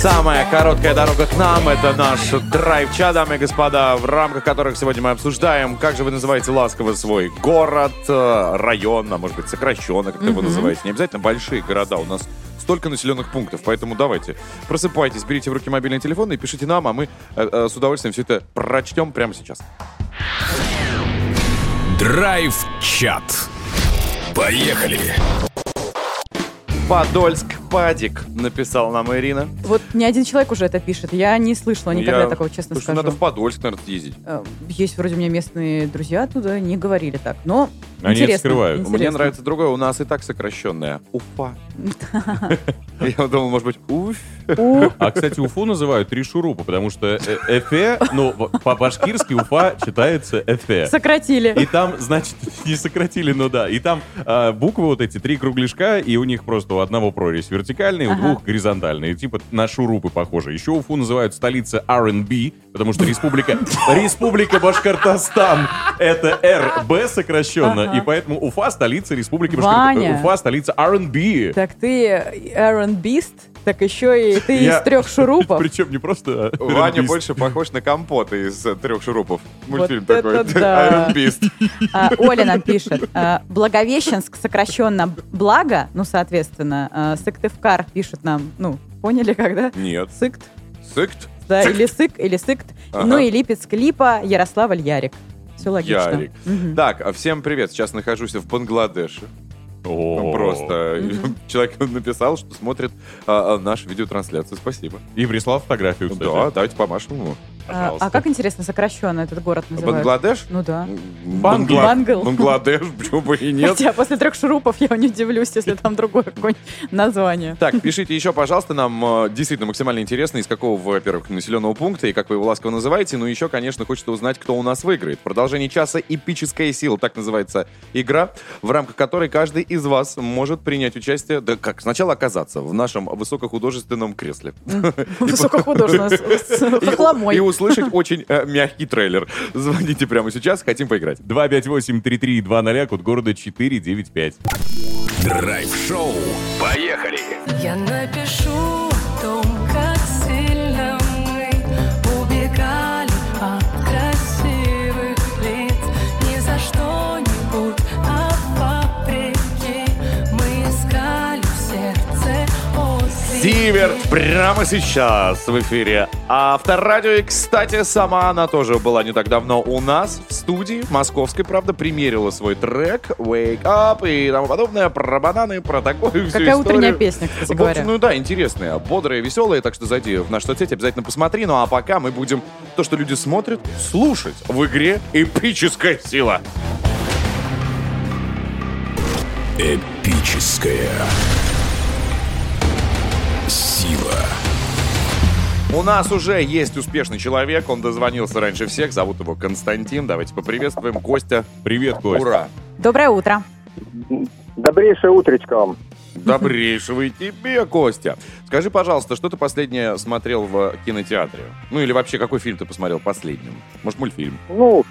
Самая короткая дорога к нам — это наш драйв-чат, дамы и господа, в рамках которых сегодня мы обсуждаем, как же вы называете ласково свой город, э, район, а может быть сокращенно, как его называете. Не обязательно большие города, у нас столько населенных пунктов, поэтому давайте, просыпайтесь, берите в руки мобильный телефон и пишите нам, а мы э, э, с удовольствием все это прочтем прямо сейчас. Драйв-чат. Поехали. Подольск Падик, написал нам Ирина. Вот ни один человек уже это пишет. Я не слышала никогда Я- такого, честно Слушай, скажу. надо в Подольск, наверное, съездить. Э, Есть вроде у меня местные друзья оттуда, не говорили так. Но Они это интересно. скрывают. Мне интересно. нравится другое, у нас и так сокращенное. Уфа. (laughs) Я думал, может быть, уф. А, кстати, Уфу называют три шурупа, потому что э, Эфе, ну, по-башкирски Уфа читается Эфе. Сократили. И там, значит, (laughs) не сократили, но да. И там а, буквы вот эти, три кругляшка, и у них просто у одного прорезь вертикальная, у двух горизонтальная. Типа на шурупы похоже. Еще Уфу называют столица R&B, потому что республика, республика Башкортостан это РБ сокращенно, Ага. и поэтому Уфа столица республики. Башкортостан. Уфа столица R&B. Так ты Бист, так еще и ты Я- из трех шурупов. (laughs) Причем не просто Ваня больше похож на компота из э, трех шурупов. Мультфильм Вот такой. да. А, Оля нам пишет. а, Благовещенск сокращенно Благо, ну, соответственно. а, Сыктывкар пишет нам, ну, поняли когда? Нет. Сыкт, Сыкт? Да, или Сык, или Сыкт. Ага. Ну и Липецк, Липа, Ярославль, Ярик. Все логично. Ярик. Мгм. Так, а всем привет. Сейчас нахожусь в Бангладеше. Ну, Просто (laughs) человек написал, что смотрит а, а, нашу видеотрансляцию. Спасибо. И прислал фотографию, кстати. Да, давайте помашем ему. А, Пожалуйста. а как интересно сокращенно этот город называют? Бангладеш? Ну да. Бангла- Бангл. Бангладеш, (laughs) почему бы и нет. Хотя после трех шурупов я не удивлюсь, если там другое какое-нибудь название. Так, пишите еще, пожалуйста, нам э, действительно максимально интересно, из какого, во-первых, населенного пункта и как вы его ласково называете. Ну, еще, конечно, хочется узнать, кто у нас выиграет. В продолжении часа «Эпическая сила», так называется игра, в рамках которой каждый из вас может принять участие, да как, сначала оказаться в нашем высокохудожественном кресле. Высокохудожественно, (laughs) с- и услышать (laughs) очень э, мягкий трейлер. Звоните прямо сейчас, хотим поиграть. 258-3320, код города 495. Драйв-шоу. Поехали. Я напишу Зиверт прямо сейчас в эфире Авторадио. И, кстати, сама она тоже была не так давно у нас в студии московской, правда, примерила свой трек Wake Up и тому подобное, про бананы, про такое всю Какая утренняя песня, кстати общем, говоря. ну да, интересная, бодрая, веселая, так что зайди в нашу соцсеть, обязательно посмотри. Ну а пока мы будем то, что люди смотрят, слушать в игре «Эпическая сила». Эпическая сила. У нас уже есть успешный человек, он дозвонился раньше всех, зовут его Константин. Давайте поприветствуем Костя. Привет, Кость. Ура! Доброе утро. Добрейшее утречко вам. Добрейшего и тебе, Костя. Скажи, пожалуйста, что ты последнее смотрел в кинотеатре? Ну или вообще, какой фильм ты посмотрел последним? Может, мультфильм? Ну,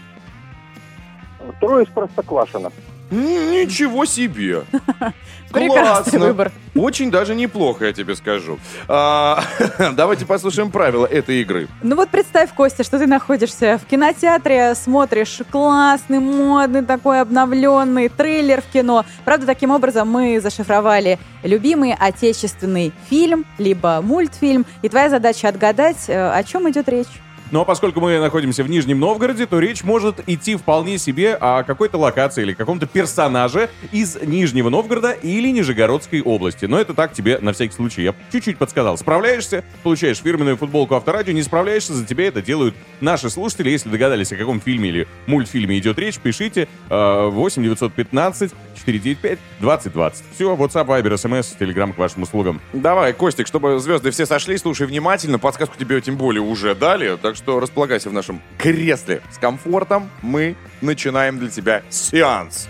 трое из Простоквашино. Ничего себе! (laughs) Прекрасный Классно. выбор. Очень даже неплохо, я тебе скажу. А, (laughs) давайте послушаем правила этой игры. Ну вот представь, Костя, что ты находишься в кинотеатре, смотришь классный, модный такой обновленный трейлер в кино. Правда, таким образом мы зашифровали любимый отечественный фильм, либо мультфильм. И твоя задача отгадать, э, о чем идет речь. Но поскольку мы находимся в Нижнем Новгороде, то речь может идти вполне себе о какой-то локации или каком-то персонаже из Нижнего Новгорода или Нижегородской области. Но это так тебе на всякий случай. Я чуть-чуть подсказал. Справляешься, получаешь фирменную футболку Авторадио. Не справляешься, за тебя это делают наши слушатели. Если догадались, о каком фильме или мультфильме идет речь, пишите э, 8 915 495 2020. Все, WhatsApp, Viber, SMS, Telegram к вашим услугам. Давай, Костик, чтобы звезды все сошли, слушай внимательно. Подсказку тебе тем более уже дали, так что располагайся в нашем кресле с комфортом. Мы начинаем для тебя сеанс.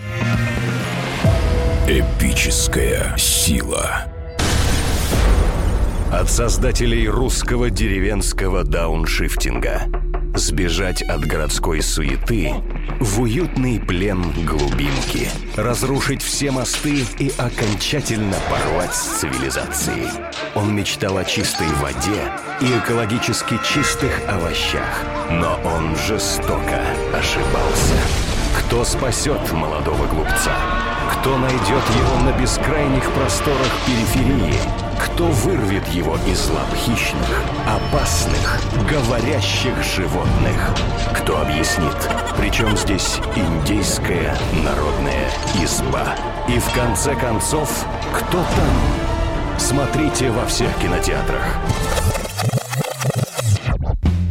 Эпическая сила. От создателей русского деревенского дауншифтинга. Сбежать от городской суеты в уютный плен глубинки. Разрушить все мосты и окончательно порвать с цивилизацией. Он мечтал о чистой воде и экологически чистых овощах. Но он жестоко ошибался. Кто спасет молодого глупца? Кто найдет его на бескрайних просторах периферии? Кто вырвет его из лап хищных, опасных, говорящих животных? Кто объяснит, причем здесь индейская народная изба? И в конце концов, кто там? Смотрите во всех кинотеатрах.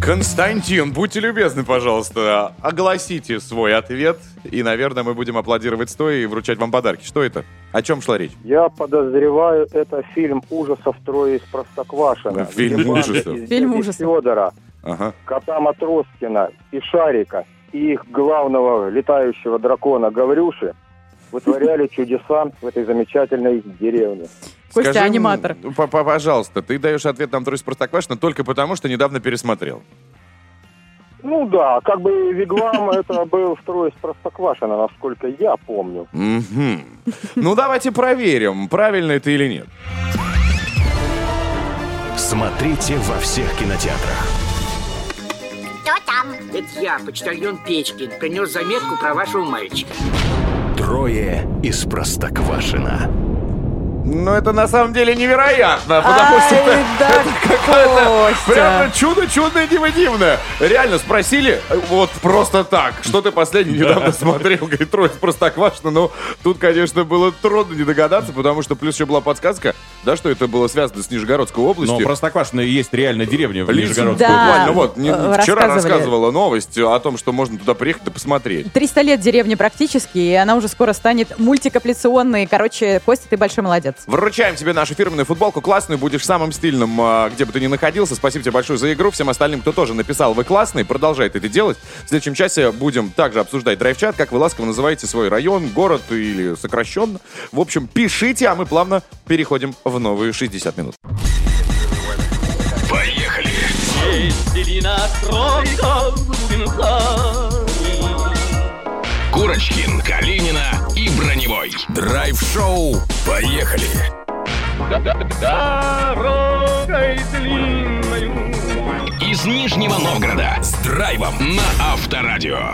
Константин, будьте любезны, пожалуйста, огласите свой ответ, и, наверное, мы будем аплодировать стоя и вручать вам подарки. Что это? О чем шла речь? Я подозреваю, это фильм ужасов «Трое из Простоквашино». Фильм где банда ужасов. Фильм ужасов. Федора, Ага. кота Матроскина и Шарика, и их главного летающего дракона Гаврюши вытворяли чудеса в этой замечательной деревне. Костя Скажи, аниматор. п- Пожалуйста, ты даешь ответ нам «Трое из Простоквашино» только потому, что недавно пересмотрел. Ну да, как бы Виглам (laughs) это был второй из Простоквашино, насколько я помню. Ну, давайте проверим, правильно это или нет. Смотрите во всех кинотеатрах. Кто там? Это я, почтальон Печкин, принес заметку про вашего мальчика. Трое из Простоквашино. Ну, это на самом деле невероятно, потому что Ай, это, да, это (laughs) какое-то прямо чудо чудное диво дивное. Реально спросили, э, вот просто так, что ты последний недавно смотрел, говорит, трое Простоквашино, но тут, конечно, было трудно не догадаться, потому что плюс еще была подсказка, да, что это было связано с Нижегородской Но областью. Простоквашино есть реально деревня в Нижегородской Да. Буквально вот, не- э, вчера рассказывала новость о том, что можно туда приехать и посмотреть. 300 лет деревни практически, и она уже скоро станет мультикапляционной. Короче, Костя, ты большой молодец. Вручаем тебе нашу фирменную футболку классную, будешь самым стильным, а, где бы ты ни находился. Спасибо тебе большое за игру. Всем остальным, кто тоже написал, вы классный, продолжает это делать. В следующем часе будем также обсуждать драйв-чат, как вы ласково называете свой район, город или сокращенно. В общем, пишите, а мы плавно переходим в новые 60 минут. Поехали! Курочкин, Калинина и Броневой. Драйв-шоу. Поехали! Дорогой длинною Из Нижнего Новгорода с драйвом на Авторадио.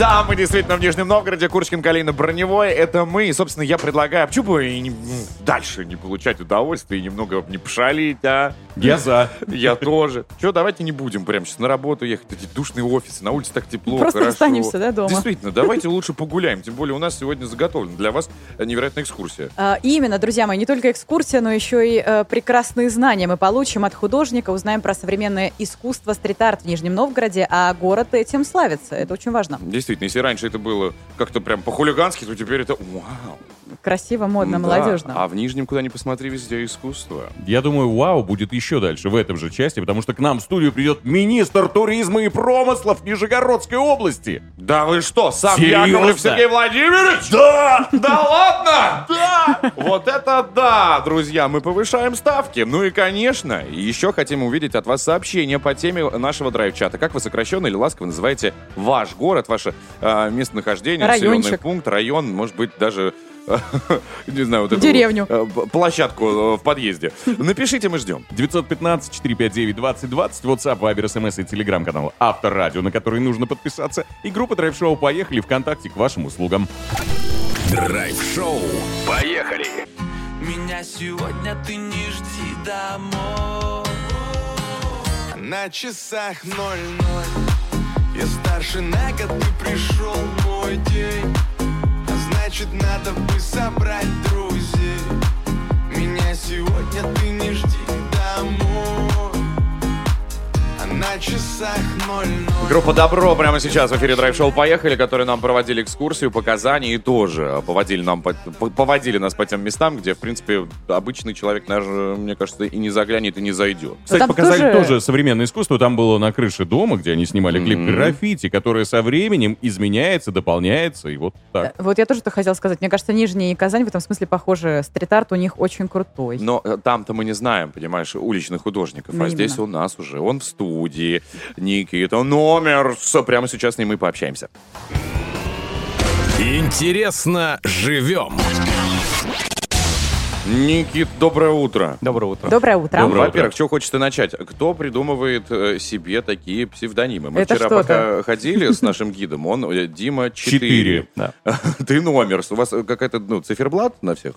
Да, мы действительно в Нижнем Новгороде, Курочкин, Калина, Броневой. Это мы. И, собственно, я предлагаю, почему бы и не- дальше не получать удовольствие и немного не пошалить, а? Я за. Я тоже. Че, давайте не будем прямо сейчас на работу ехать, эти душные офисы, на улице так тепло, Просто хорошо. останемся, да, дома? Действительно, давайте лучше погуляем. Тем более у нас сегодня заготовлена для вас невероятная экскурсия. А, Именно, друзья мои, не только экскурсия, но еще и э, прекрасные знания мы получим от художника, узнаем про современное искусство стрит-арт в Нижнем Новгороде, а город этим славится. Это очень важно. Действительно, если раньше это было как-то прям по-хулигански, то теперь это вау. Красиво, модно, Да, молодежно. А в Нижнем, куда ни посмотри, везде искусство. Я думаю, вау будет еще дальше в этом же части, потому что к нам в студию придет министр туризма и промыслов Нижегородской области. Да вы что, сам Серьезно? Яковлев Сергей Владимирович? Да! Да ладно? Да! Вот это да, друзья, мы повышаем ставки. Ну и, конечно, еще хотим увидеть от вас сообщение по теме нашего драйв-чата. Как вы сокращенно или ласково называете ваш город, ваше э, местонахождение, населенный пункт, район, может быть, даже... (laughs) Не знаю, вот эту Деревню. э, площадку э, в подъезде. (laughs) Напишите, мы ждем. 915-459-2020, WhatsApp, Viber, SMS и телеграм-канал Авторадио, на который нужно подписаться, и группа Драйв-шоу «Поехали» ВКонтакте к вашим услугам. Драйв-шоу. Поехали! Меня сегодня ты не жди домой На часах ноль-ноль Я старше на год, ты пришел мой день значит надо бы собрать друзей. Меня сегодня ты не жди домой на часах ноль-ноль Группа Добро прямо сейчас в эфире драйв-шоу «Поехали», которые нам проводили экскурсию по Казани и тоже поводили, нам по- по- поводили нас по тем местам, где, в принципе, обычный человек даже, мне кажется, и не заглянет, и не зайдет. Кстати, там показали тоже- тоже... современное искусство. Там было на крыше дома, где они снимали клип Мгм. граффити, которое со временем изменяется, дополняется, и вот так. Вот я тоже это хотела сказать. Мне кажется, Нижний и Казань в этом смысле похожи. Стрит-арт у них очень крутой. Но э, там-то мы не знаем, понимаешь, уличных художников. Ну, а здесь именно. у нас уже он в студии. Никита, номер. С- Прямо сейчас с ним и пообщаемся. Интересно живем. Никит, доброе утро. Доброе утро. Доброе утро. Во-первых, что хочется начать? Кто придумывает э, себе такие псевдонимы? Мы Это вчера что-то. пока ходили с нашим гидом, он э, Дима 4. Четыре. Да. (laughs) Ты номер. У вас э, какая-то ну, циферблат на всех?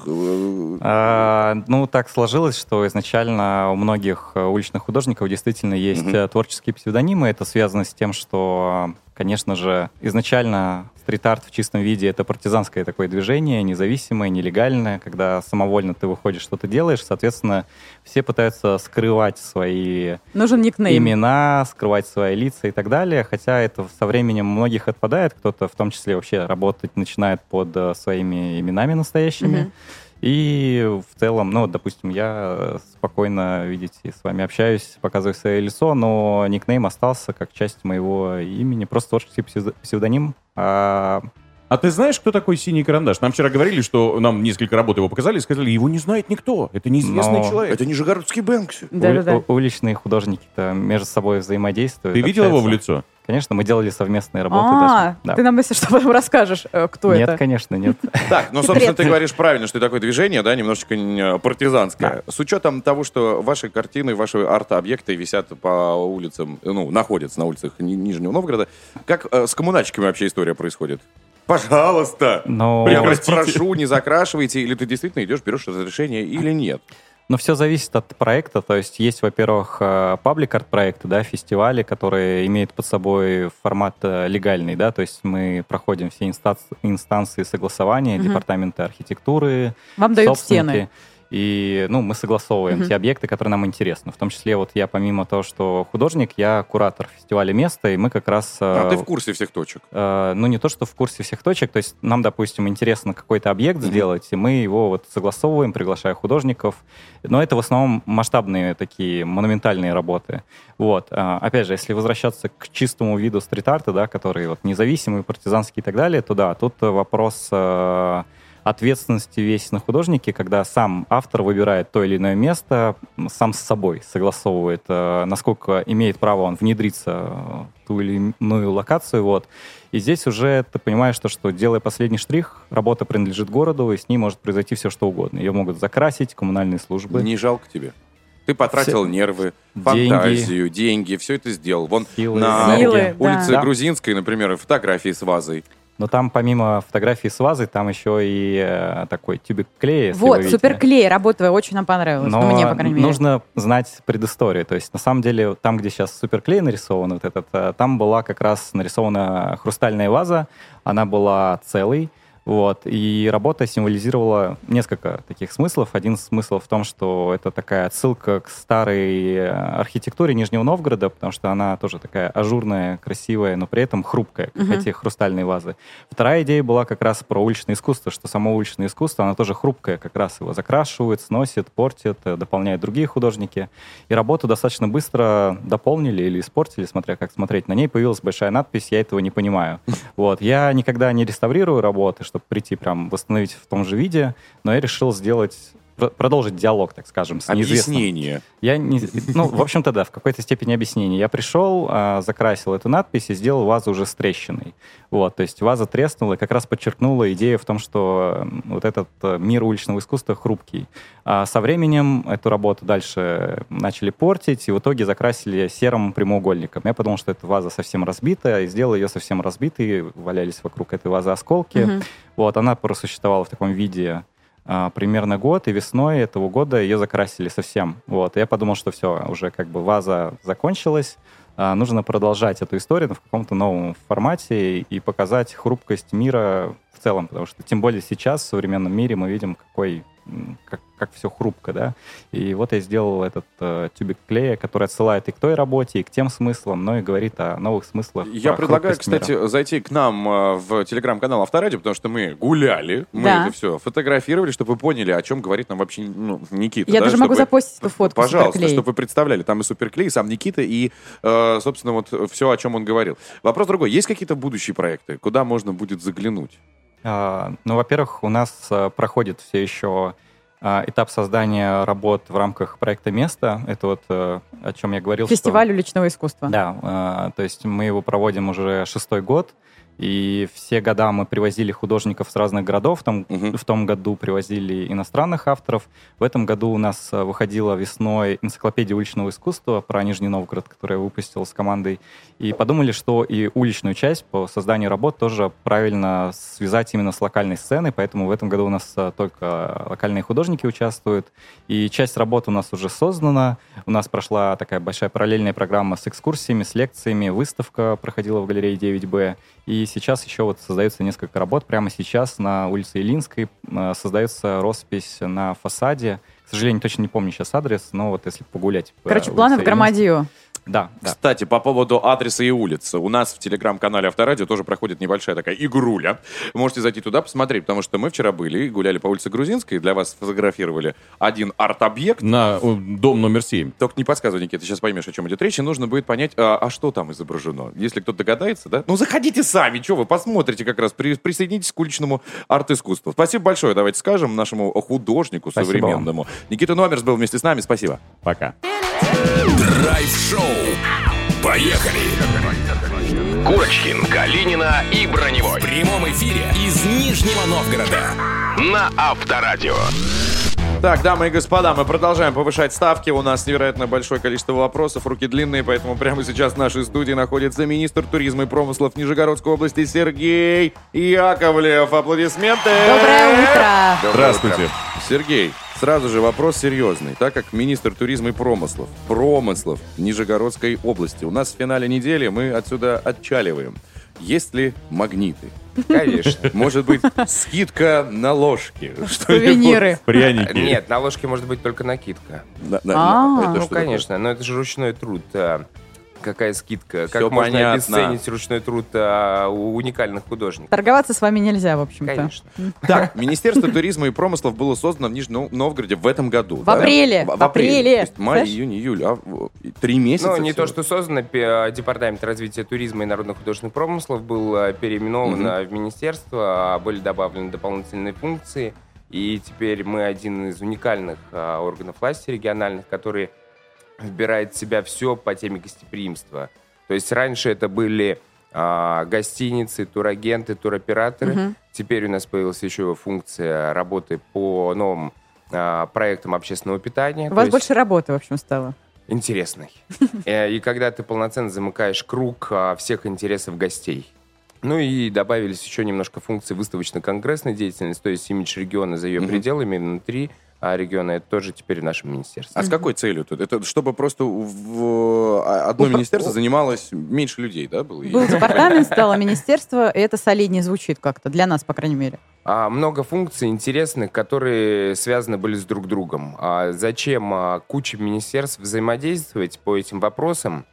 А, ну, так сложилось, что изначально у многих уличных художников действительно есть творческие псевдонимы. Это связано с тем, что, конечно же, изначально стрит-арт в чистом виде — это партизанское такое движение, независимое, нелегальное, когда самовольно ты выходишь, что-то делаешь. Соответственно, все пытаются скрывать свои Нужен никнейм. имена, скрывать свои лица и так далее. Хотя это со временем многих отпадает. Кто-то в том числе вообще работать начинает под э, своими именами настоящими. Мгм. И в целом, ну, вот, допустим, я э, спокойно, видите, с вами общаюсь, показываю свое лицо, но никнейм остался как часть моего имени, просто творческий псевдо- псевдоним. А, А ты знаешь, кто такой синий карандаш? Нам вчера говорили, что нам несколько работ его показали и сказали, его не знает никто. Это неизвестный Но- человек. Это Нижегородский Бэнкси. Да-да-да. ули- у- уличные художники-то между собой взаимодействуют. Ты видел его в общаются. лицо? Конечно, мы делали совместные работы А, даже. Да. ты нам, если что, (laughs) потом расскажешь, э, кто Нет, это. конечно, нет. (laughs) Так, ну, собственно, ты говоришь правильно, что такое движение, да, немножечко э, партизанское. С учетом того, что ваши картины, ваши арт-объекты висят по улицам, ну, находятся на улицах Ни- Нижнего Новгорода, как э, с коммунальщиками вообще история происходит? Пожалуйста! Но... Прошу, не закрашивайте, или ты действительно идешь, берешь разрешение, или нет. Но все зависит от проекта. То есть есть, во-первых, паблик-арт проекты, да, фестивали, которые имеют под собой формат э, легальный, да, то есть мы проходим все инстанции, инстанции согласования, Мгм. департаменты архитектуры, Вам дают собственники. стены. И, ну, мы согласовываем Мгм. те объекты, которые нам интересны. В том числе, вот я, помимо того, что художник, я куратор фестиваля места, и мы как раз... А э, ты в курсе всех точек. Э, ну, не то, что в курсе всех точек, то есть нам, допустим, интересно какой-то объект сделать, и мы его вот согласовываем, приглашая художников, но это в основном масштабные такие монументальные работы. Вот. А, Опять же, если возвращаться к чистому виду стрит-арта, да, который вот независимый, партизанский и так далее, то да, тут вопрос э, ответственности весь на художнике, когда сам автор выбирает то или иное место, сам с собой согласовывает, э, насколько имеет право он внедриться в ту или иную локацию. Вот. И здесь уже ты понимаешь, что, что делая последний штрих, работа принадлежит городу, и с ней может произойти все, что угодно. Ее могут закрасить коммунальные службы. Не жалко тебе. Ты потратил Все- нервы, Деньги. фантазию, деньги, все это сделал. Вон Силы, на энергия. улице Да. Грузинской, например, фотографии с вазой. Но там помимо фотографии с вазой, там еще и э, такой тюбик клея. Вот, суперклей, работа очень нам понравилась. Но Ну, мне, по крайней мере. нужно знать предысторию. То есть, на самом деле, там, где сейчас суперклей нарисован, вот этот, э, там была как раз нарисована хрустальная ваза. Она была целой. Вот. И работа символизировала несколько таких смыслов. Один смысл в том, что это такая отсылка к старой э, архитектуре Нижнего Новгорода, потому что она тоже такая ажурная, красивая, но при этом хрупкая, как Мгм. эти хрустальные вазы. Вторая идея была как раз про уличное искусство, что само уличное искусство, оно тоже хрупкое, как раз его закрашивают, сносят, портят, э, дополняют другие художники. И работу достаточно быстро дополнили или испортили, смотря как смотреть. На ней появилась большая надпись «Я этого не понимаю». (laughs) Вот. Я никогда не реставрирую работы, чтобы прийти прям восстановить в том же виде, но я решил сделать продолжить диалог, так скажем, с неизвестным. Объяснение. Я не, ну, в общем-то, да, в какой-то степени объяснение. Я пришел, а, закрасил эту надпись и сделал вазу уже с трещиной. Вот, то есть ваза треснула и как раз подчеркнула идею в том, что вот этот э, мир уличного искусства хрупкий. А со временем эту работу дальше начали портить, и в итоге закрасили серым прямоугольником. Я подумал, что эта ваза совсем разбитая, и сделал ее совсем разбитой, валялись вокруг этой вазы осколки. Мгм. Вот, она просуществовала в таком виде а, примерно год, и весной этого года ее закрасили совсем. Вот, и я подумал, что все, уже как бы ваза закончилась, а, нужно продолжать эту историю но в каком-то новом формате и показать хрупкость мира в целом, потому что тем более сейчас в современном мире мы видим, какой как, как все хрупко, да. И вот я сделал этот э, тюбик клея, который отсылает и к той работе, и к тем смыслам, но и говорит о новых смыслах. Я предлагаю, хрупкость мира. кстати, зайти к нам э, в телеграм-канал Авторадио, потому что мы гуляли, мы Да. это все фотографировали, чтобы вы поняли, о чем говорит нам вообще ну, Никита. Я да, даже могу чтобы- запостить эту фотку Пожалуйста, суперклей. чтобы вы представляли, там и суперклей, и сам Никита, и, э, собственно, вот все, о чем он говорил. Вопрос другой. Есть какие-то будущие проекты? Куда можно будет заглянуть? А, Ну, во-первых, у нас а, проходит все еще а, этап создания работ в рамках проекта «Место». Это вот э, о чем я говорил. что- Фестиваль уличного искусства. Да, а, то есть мы его проводим уже шестой год, и все года мы привозили художников с разных городов. Там, В том году привозили иностранных авторов. В этом году у нас а, выходила весной энциклопедия уличного искусства про Нижний Новгород, которую я выпустил с командой. И подумали, что и уличную часть по созданию работ тоже правильно связать именно с локальной сценой, поэтому в этом году у нас а, только локальные художники участвуют. И часть работ у нас уже создана. У нас прошла такая большая параллельная программа с экскурсиями, с лекциями, выставка проходила в галерее 9Б. И сейчас еще вот создается несколько работ. Прямо сейчас на улице Илинской э, создается роспись на фасаде. К сожалению, точно не помню сейчас адрес, но вот если погулять. по Короче, планы в Громадию. Да, да. Кстати, по поводу адреса и улицы. У нас в телеграм-канале Авторадио тоже проходит небольшая такая игруля. Вы можете зайти туда, посмотреть, потому что мы вчера были, гуляли по улице Грузинской, для вас фотографировали один арт-объект. На дом номер 7. Только не подсказывай, Никита, ты сейчас поймешь, о чем идет речь, и нужно будет понять, а, а что там изображено. Если кто-то догадается, да? Ну, заходите сами, что вы, посмотрите как раз, при- присоединитесь к уличному арт-искусству. Спасибо большое, давайте скажем нашему художнику Спасибо современному. Никита Номерс был вместе с нами, спасибо. Пока. Драйв-шоу. Поехали! Курочкин, Калинина и Броневой. В прямом эфире из Нижнего Новгорода. На Авторадио. Так, дамы и господа, мы продолжаем повышать ставки. У нас невероятно большое количество вопросов, руки длинные, поэтому прямо сейчас в нашей студии находится министр туризма и промыслов Нижегородской области Сергей Яковлев. Аплодисменты! Доброе утро! Доброе Здравствуйте. утро. Сергей, сразу же вопрос серьезный. Так как министр туризма и промыслов, промыслов Нижегородской области, у нас в финале недели мы отсюда отчаливаем. Есть ли магниты? Конечно. Может быть, скидка на ложки? Сувениры. Пряники. Нет, на ложке может быть только накидка. На- на- А. ну, конечно, но это же ручной труд. Какая скидка? Всё как можно понятно. обесценить ручной труд а, у уникальных художников? Торговаться с вами нельзя, в общем-то. Конечно. Так, Министерство туризма и промыслов было создано в Нижнем Новгороде в этом году. В да? апреле, В, в апреле. То есть май, Знаешь? июнь, июль. А, три месяца Ну, не всего? то, что создано, Департамент развития туризма и народно-художественных промыслов был а, переименован а, в министерство, а, были добавлены дополнительные функции, и теперь мы один из уникальных а, органов власти региональных, который вбирает в себя все по теме гостеприимства. То есть раньше это были а, гостиницы, турагенты, туроператоры. Мгм. Теперь у нас появилась еще функция работы по новым а, проектам общественного питания. У вас есть- больше работы, в общем, стало. интересный. (laughs) Э, И когда ты полноценно замыкаешь круг а, всех интересов гостей. Ну и добавились еще немножко функций выставочно-конгрессной деятельности, то есть имидж региона за ее Мгм. пределами внутри региона, это тоже теперь в нашем министерстве. А с какой целью тут? Это чтобы просто в а, одно министерство занималось меньше людей, да? Было? Был департамент, (laughs) стало министерство, и это солиднее звучит как-то, для нас, по крайней мере. А, много функций интересных, которые связаны были с друг другом. А зачем а, куче министерств взаимодействовать по этим вопросам,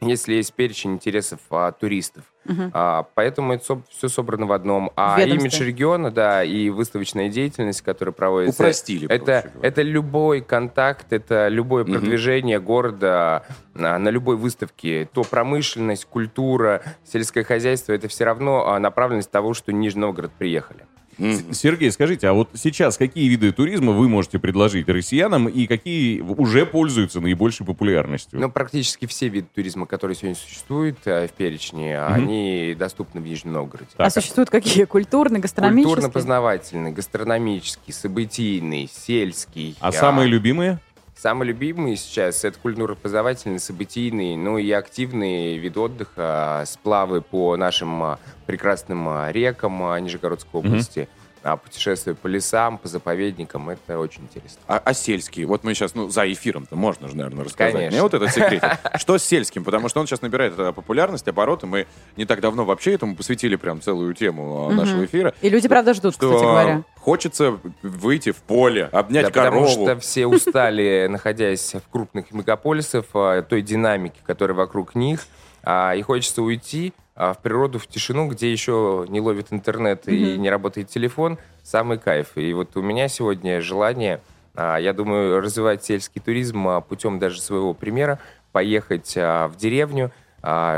если есть перечень интересов а, туристов? Мгм. А, поэтому это все собрано в одном. А Ведомстве. имидж региона, да, и выставочная деятельность, которая проводится... Упростили, Это, это любой контакт, это любое Мгм. продвижение города а, на любой выставке. То промышленность, культура, сельское хозяйство, это все равно а, направленность того, что Нижний Новгород приехали. Сергей, скажите, а вот сейчас какие виды туризма вы можете предложить россиянам и какие уже пользуются наибольшей популярностью? Ну, практически все виды туризма, которые сегодня существуют э, в перечне, Мгм. они доступны в Нижнем Новгороде. а существуют какие? Культурные, гастрономические? Культурно-познавательный, гастрономический, событийный, сельский. А самые любимые? Самые любимые сейчас это культурно-познавательный, событийный, ну и активный вид отдыха, сплавы по нашим а, прекрасным а, рекам а, Нижегородской области, а, путешествия по лесам, по заповедникам, это очень интересно. А, а сельские? Вот мы сейчас, ну, за эфиром-то можно же, наверное, рассказать. Конечно. Мне вот этот секрет. (laughs) Что с сельским? Потому что он сейчас набирает популярность, обороты. Мы не так давно вообще этому посвятили прям целую тему нашего эфира. И люди, правда, ждут, кстати говоря. Хочется выйти в поле, обнять Да, корову. потому что все устали, (laughs) находясь в крупных мегаполисах, а, той динамики, которая вокруг них, а, и хочется уйти а, в природу, в тишину, где еще не ловит интернет и не работает телефон, самый кайф. И вот у меня сегодня желание, я думаю, развивать сельский туризм путем даже своего примера, поехать в деревню,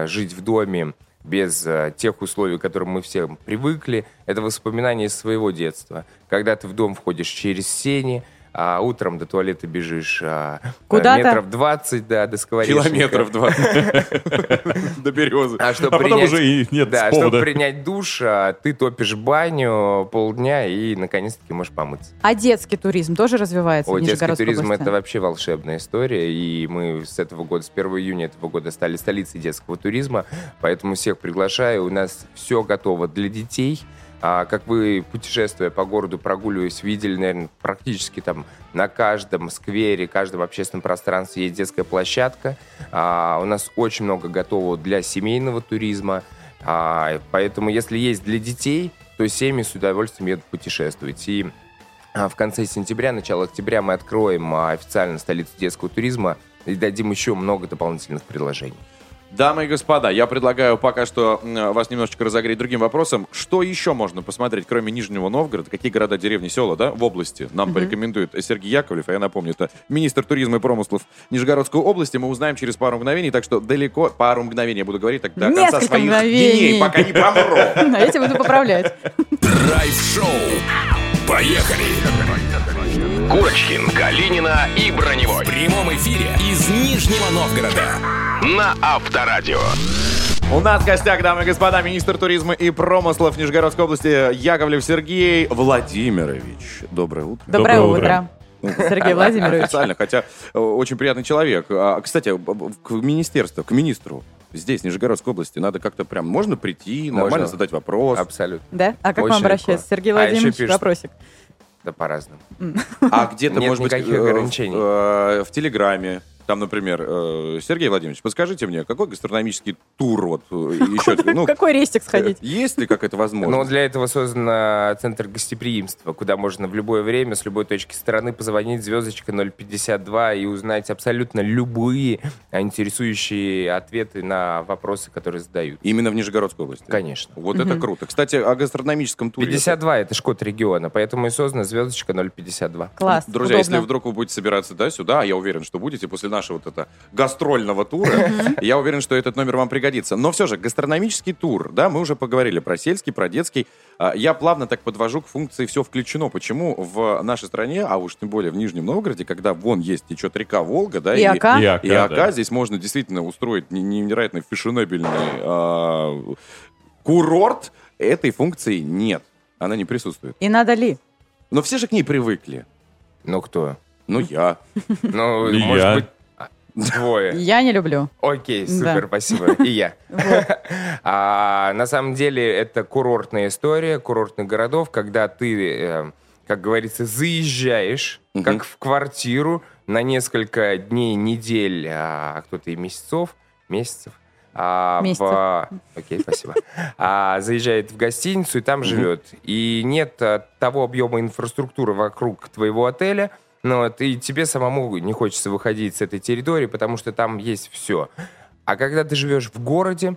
жить в доме без а, тех условий, к которым мы все привыкли. Это воспоминание из своего детства. Когда ты в дом входишь через сени, а утром до туалета бежишь а, Куда-то? метров 20, да, до скворечника. Километров 20. (laughs) До березы. А чтобы А потом принять, уже и нет да, чтобы принять душ, а, ты топишь баню полдня и наконец-таки можешь помыться. А детский туризм тоже развивается в детский туризм это вообще волшебная история, и мы с этого года, с 1 июня этого года стали столицей детского туризма, поэтому всех приглашаю, у нас все готово для детей. А, как вы, путешествуя по городу, прогуливаясь, видели, наверное, практически там на каждом сквере, каждом общественном пространстве есть детская площадка. А, у нас очень много готово для семейного туризма. А, поэтому, если есть для детей, то семьи с удовольствием едут путешествовать. И а, в конце сентября, начало октября мы откроем а, официально столицу детского туризма и дадим еще много дополнительных предложений. Дамы и господа, я предлагаю пока что вас немножечко разогреть другим вопросом. Что еще можно посмотреть, кроме Нижнего Новгорода? Какие города, деревни, села, да, в области нам Мгм. порекомендует Сергей Яковлев, а я напомню, это министр туризма и промыслов Нижегородской области. Мы узнаем через пару мгновений, так что далеко, пару мгновений я буду говорить, так до конца Несколько своих мгновений. дней, пока не помру. А я тебя буду поправлять. Драйв-шоу. Поехали! Курочкин, Калинина и Броневой. В прямом эфире из Нижнего Новгорода. На Авторадио. У нас в гостях, дамы и господа, министр туризма и промыслов Нижегородской области Яковлев Сергей Владимирович. Доброе утро. Доброе утро. Сергей Владимирович. Официально, хотя э, очень приятный человек. А, Кстати, к министерству, к министру здесь, в Нижегородской области, надо как-то прям, можно прийти, нормально Можно. задать вопрос. Абсолютно. Да? А как Очень вам обращаться? легко. Сергей А еще Владимирович, пишут, вопросик. Да по-разному. А где-то, может быть, э, в- ограничений. э, в Телеграме, там, например, э, Сергей Владимирович, подскажите мне, какой гастрономический тур вот э, еще, ну, В какой рестик сходить? есть ли какая-то возможность? Но для этого создан центр гостеприимства, куда можно в любое время, с любой точки страны позвонить звездочка 052 и узнать абсолютно любые интересующие ответы на вопросы, которые задают. Именно в Нижегородской области? Конечно. Вот это круто. Кстати, о гастрономическом туре. 52 это шкод региона, поэтому и создана звездочка 052. Класс. Друзья, если вдруг вы будете собираться да, сюда, а я уверен, что будете после нашего вот это гастрольного тура, я уверен, что этот номер вам пригодится. Но все же, гастрономический тур, да, мы уже поговорили про сельский, про детский. А, Я плавно так подвожу к функции «все включено». Почему в нашей стране, а уж тем более в Нижнем Новгороде, когда вон есть течет река Волга, да, И Ока. И Ока, и Ока, да. здесь можно действительно устроить не- невероятно фешенебельный а, курорт, этой функции нет. Она не присутствует. И надо ли? Но все же к ней привыкли. Ну кто? Ну, я. Ну, И может быть, двое. (laughs) Я не люблю. Окей, Да. супер, спасибо. И я. (laughs) А, на самом деле это курортная история, курортных городов, когда ты э, как говорится, заезжаешь, как в квартиру на несколько дней, недель, а кто-то и месяцев, месяцев. а, в- Месяцев. Окей, спасибо. А, заезжает в гостиницу и там живет. И нет а, того объема инфраструктуры вокруг твоего отеля, но вот, и тебе самому не хочется выходить с этой территории, потому что там есть все. А когда ты живешь в городе,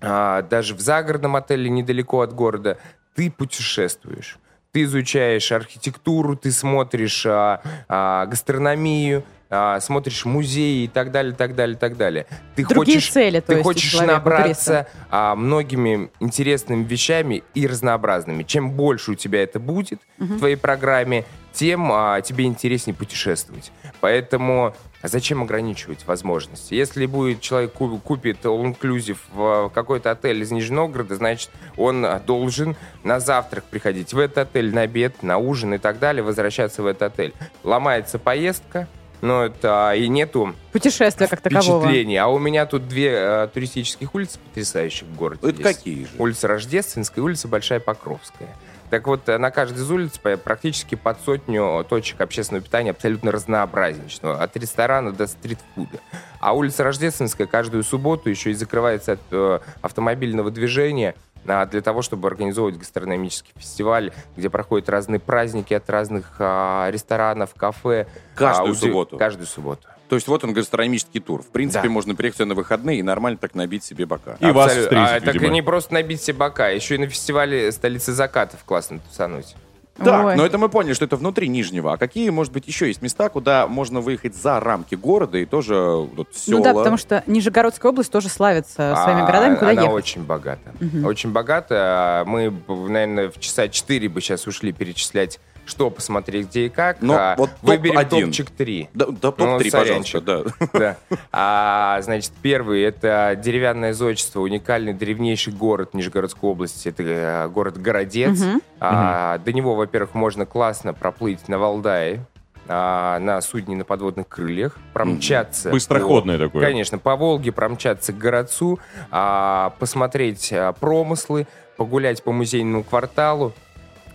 а, даже в загородном отеле недалеко от города, ты путешествуешь. Ты изучаешь архитектуру, ты смотришь а, а, гастрономию, а, смотришь музеи и так далее, так далее, так далее. Ты Другие хочешь, цели, ты хочешь человека, набраться а, многими интересными вещами и разнообразными. Чем больше у тебя это будет Мгм. в твоей программе, тем а, тебе интереснее путешествовать. Поэтому а зачем ограничивать возможности? Если будет человек ку- купит all-inclusive в какой-то отель из Нижнего Новгорода, значит, он а, должен на завтрак приходить в этот отель, на обед, на ужин и так далее, возвращаться в этот отель. Ломается поездка, но это а, и нету Путешествие как такового. впечатлений. А у меня тут две э, туристических улицы потрясающих в городе. Это есть. какие же? Улица Рождественская, улица Большая Покровская. Так вот, э, на каждой из улиц практически под сотню точек общественного питания абсолютно разнообразничного. От ресторана до стритфуда. А улица Рождественская каждую субботу еще и закрывается от э, автомобильного движения а, для того, чтобы организовывать гастрономический фестиваль, где проходят разные праздники от разных а, ресторанов, кафе. Каждую А, уди- субботу? Каждую субботу. То есть вот он гастрономический тур. В принципе, Да. можно приехать на выходные и нормально так набить себе бока. Абсолютно. А, так и не просто набить себе бока, еще и на фестивале столицы закатов классно тусануть. Так, но это мы поняли, что это внутри Нижнего. А какие, может быть, еще есть места, куда можно выехать за рамки города и тоже вот села? Ну да, потому что Нижегородская область тоже славится своими А, городами, куда Она ехать. очень богата. Мгм. Очень богата. Мы, наверное, в часа 4 бы сейчас ушли перечислять, что посмотреть, где и как. Но А, вот Выберем топ-один. топчик 3. Да, да, топ-3, пожалуйста, да. (laughs) Да. А, значит, первый — это деревянное зодчество, уникальный древнейший город Нижегородской области. Это э, город Городец. Мгм. А, До него, во-первых, можно классно проплыть на Валдае, а, на судне на подводных крыльях, промчаться. Быстроходное по- такое. Конечно, по Волге промчаться к городцу, а, посмотреть а, промыслы, погулять по музейному кварталу,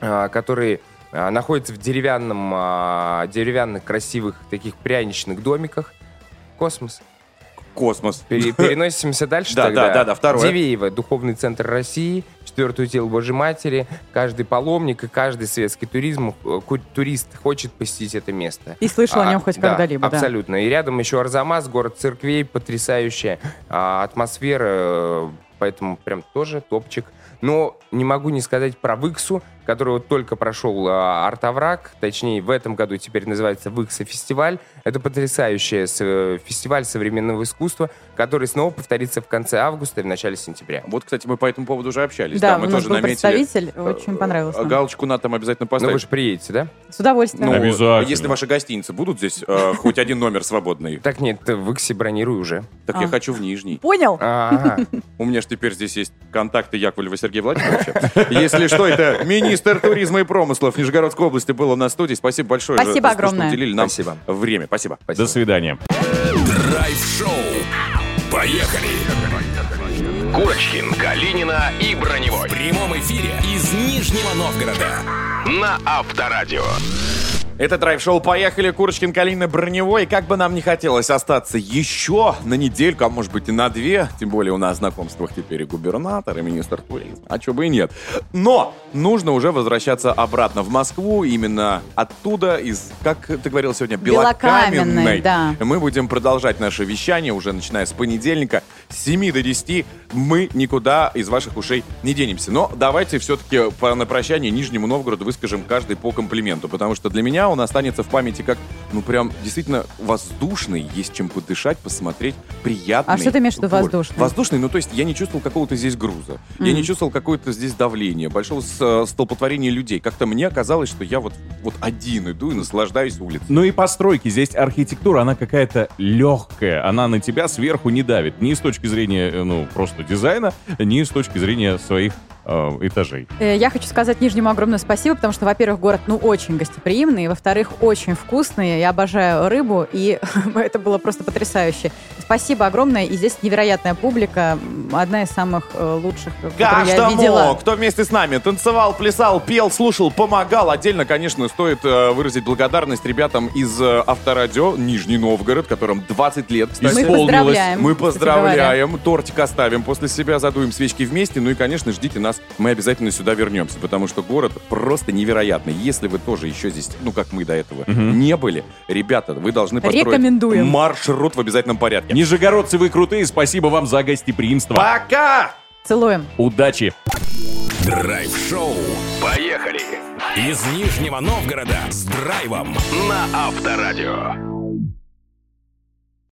а, который находится в деревянном, а, деревянных красивых таких пряничных домиках. Космос. Космос. Пере- (laughs) переносимся дальше Да, тогда. да, да, да, второе. Дивеево, Духовный центр России, четвертый удел Божьей Матери. Каждый паломник и каждый светский туризм, э, турист хочет посетить это место. И слышал о нем хоть да, когда-либо, да. Абсолютно. И рядом еще Арзамас, город церквей, потрясающая а, атмосфера, э, поэтому прям тоже топчик. Но не могу не сказать про Выксу, который вот только прошел а, Артовраг, точнее в этом году теперь называется Выкса фестиваль. Это потрясающий э, фестиваль современного искусства, который снова повторится в конце августа и в начале сентября. Вот, кстати, мы по этому поводу уже общались. Да, мы у нас тоже был наметили. представитель, очень понравилось А нам. Галочку надо там обязательно поставить. Ну, вы же приедете, да? С удовольствием. Ну, Обязательно. если ваши гостиницы будут здесь, э, (laughs) хоть один номер свободный. Так нет, в Иксе бронируй уже. Так А. я хочу в Нижний. Понял? (laughs) У меня же теперь здесь есть контакты Яковлева Сергея Владимировича. Если что, это (laughs) министр туризма и промыслов Нижегородской области был у нас в студии. Спасибо большое. Спасибо за то, что огромное. уделили нам Спасибо. время. Спасибо. До свидания. Драйв-шоу. Поехали! Курочкин, Калинина и Броневой. В прямом эфире из Нижнего Новгорода. На Авторадио. Это драйв-шоу «Поехали!» Курочкин, Калина, Броневой. Как бы нам не хотелось остаться еще на недельку, а может быть и на две, тем более у нас в знакомствах теперь и губернатор, и министр туризма, а чего бы и нет. Но нужно уже возвращаться обратно в Москву, именно оттуда, из, как ты говорил сегодня, Белокаменной, да. Мы будем продолжать наше вещание уже начиная с понедельника. С 7 до 10 мы никуда из ваших ушей не денемся. Но давайте все-таки по, на прощание Нижнему Новгороду выскажем каждый по комплименту. Потому что для меня он останется в памяти как, ну прям действительно воздушный. Есть чем подышать, посмотреть. Приятный. А что ты имеешь в виду воздушный? Воздушный, ну то есть я не чувствовал какого-то здесь груза. Я Мгм. не чувствовал какое-то здесь давление, большого с- э, столпотворения людей. Как-то мне казалось, что я вот, вот один иду и наслаждаюсь улицей. Ну и постройки. Здесь архитектура, она какая-то легкая. Она на тебя сверху не давит. Ни с точки зрения, э, ну, просто дизайна, ни с точки зрения своих э, этажей. Э, Я хочу сказать Нижнему огромное спасибо, потому что, во-первых, город, ну, очень гостеприимный, во-вторых, очень вкусный. Я обожаю рыбу, и (laughs) это было просто потрясающе. Спасибо огромное, и здесь невероятная публика, одна из самых э, лучших, которую я Каждому, видела. кто вместе с нами танцевал, плясал, пел, слушал, помогал. Отдельно, конечно, стоит э, выразить благодарность ребятам из э, Авторадио Нижний Новгород, которым 20 лет Мы исполнилось. поздравляем, Мы кстати поздравляем. Тортик оставим после себя, задуем свечки вместе. Ну и, конечно, ждите нас. Мы обязательно сюда вернемся, потому что город просто невероятный. Если вы тоже еще здесь, ну как мы до этого, Мгм. не были, ребята, вы должны построить Рекомендуем. маршрут в обязательном порядке. Нижегородцы, вы крутые, спасибо вам за гостеприимство. Пока! Целуем. Удачи! Драйв-шоу. Поехали! Из Нижнего Новгорода с драйвом на Авторадио.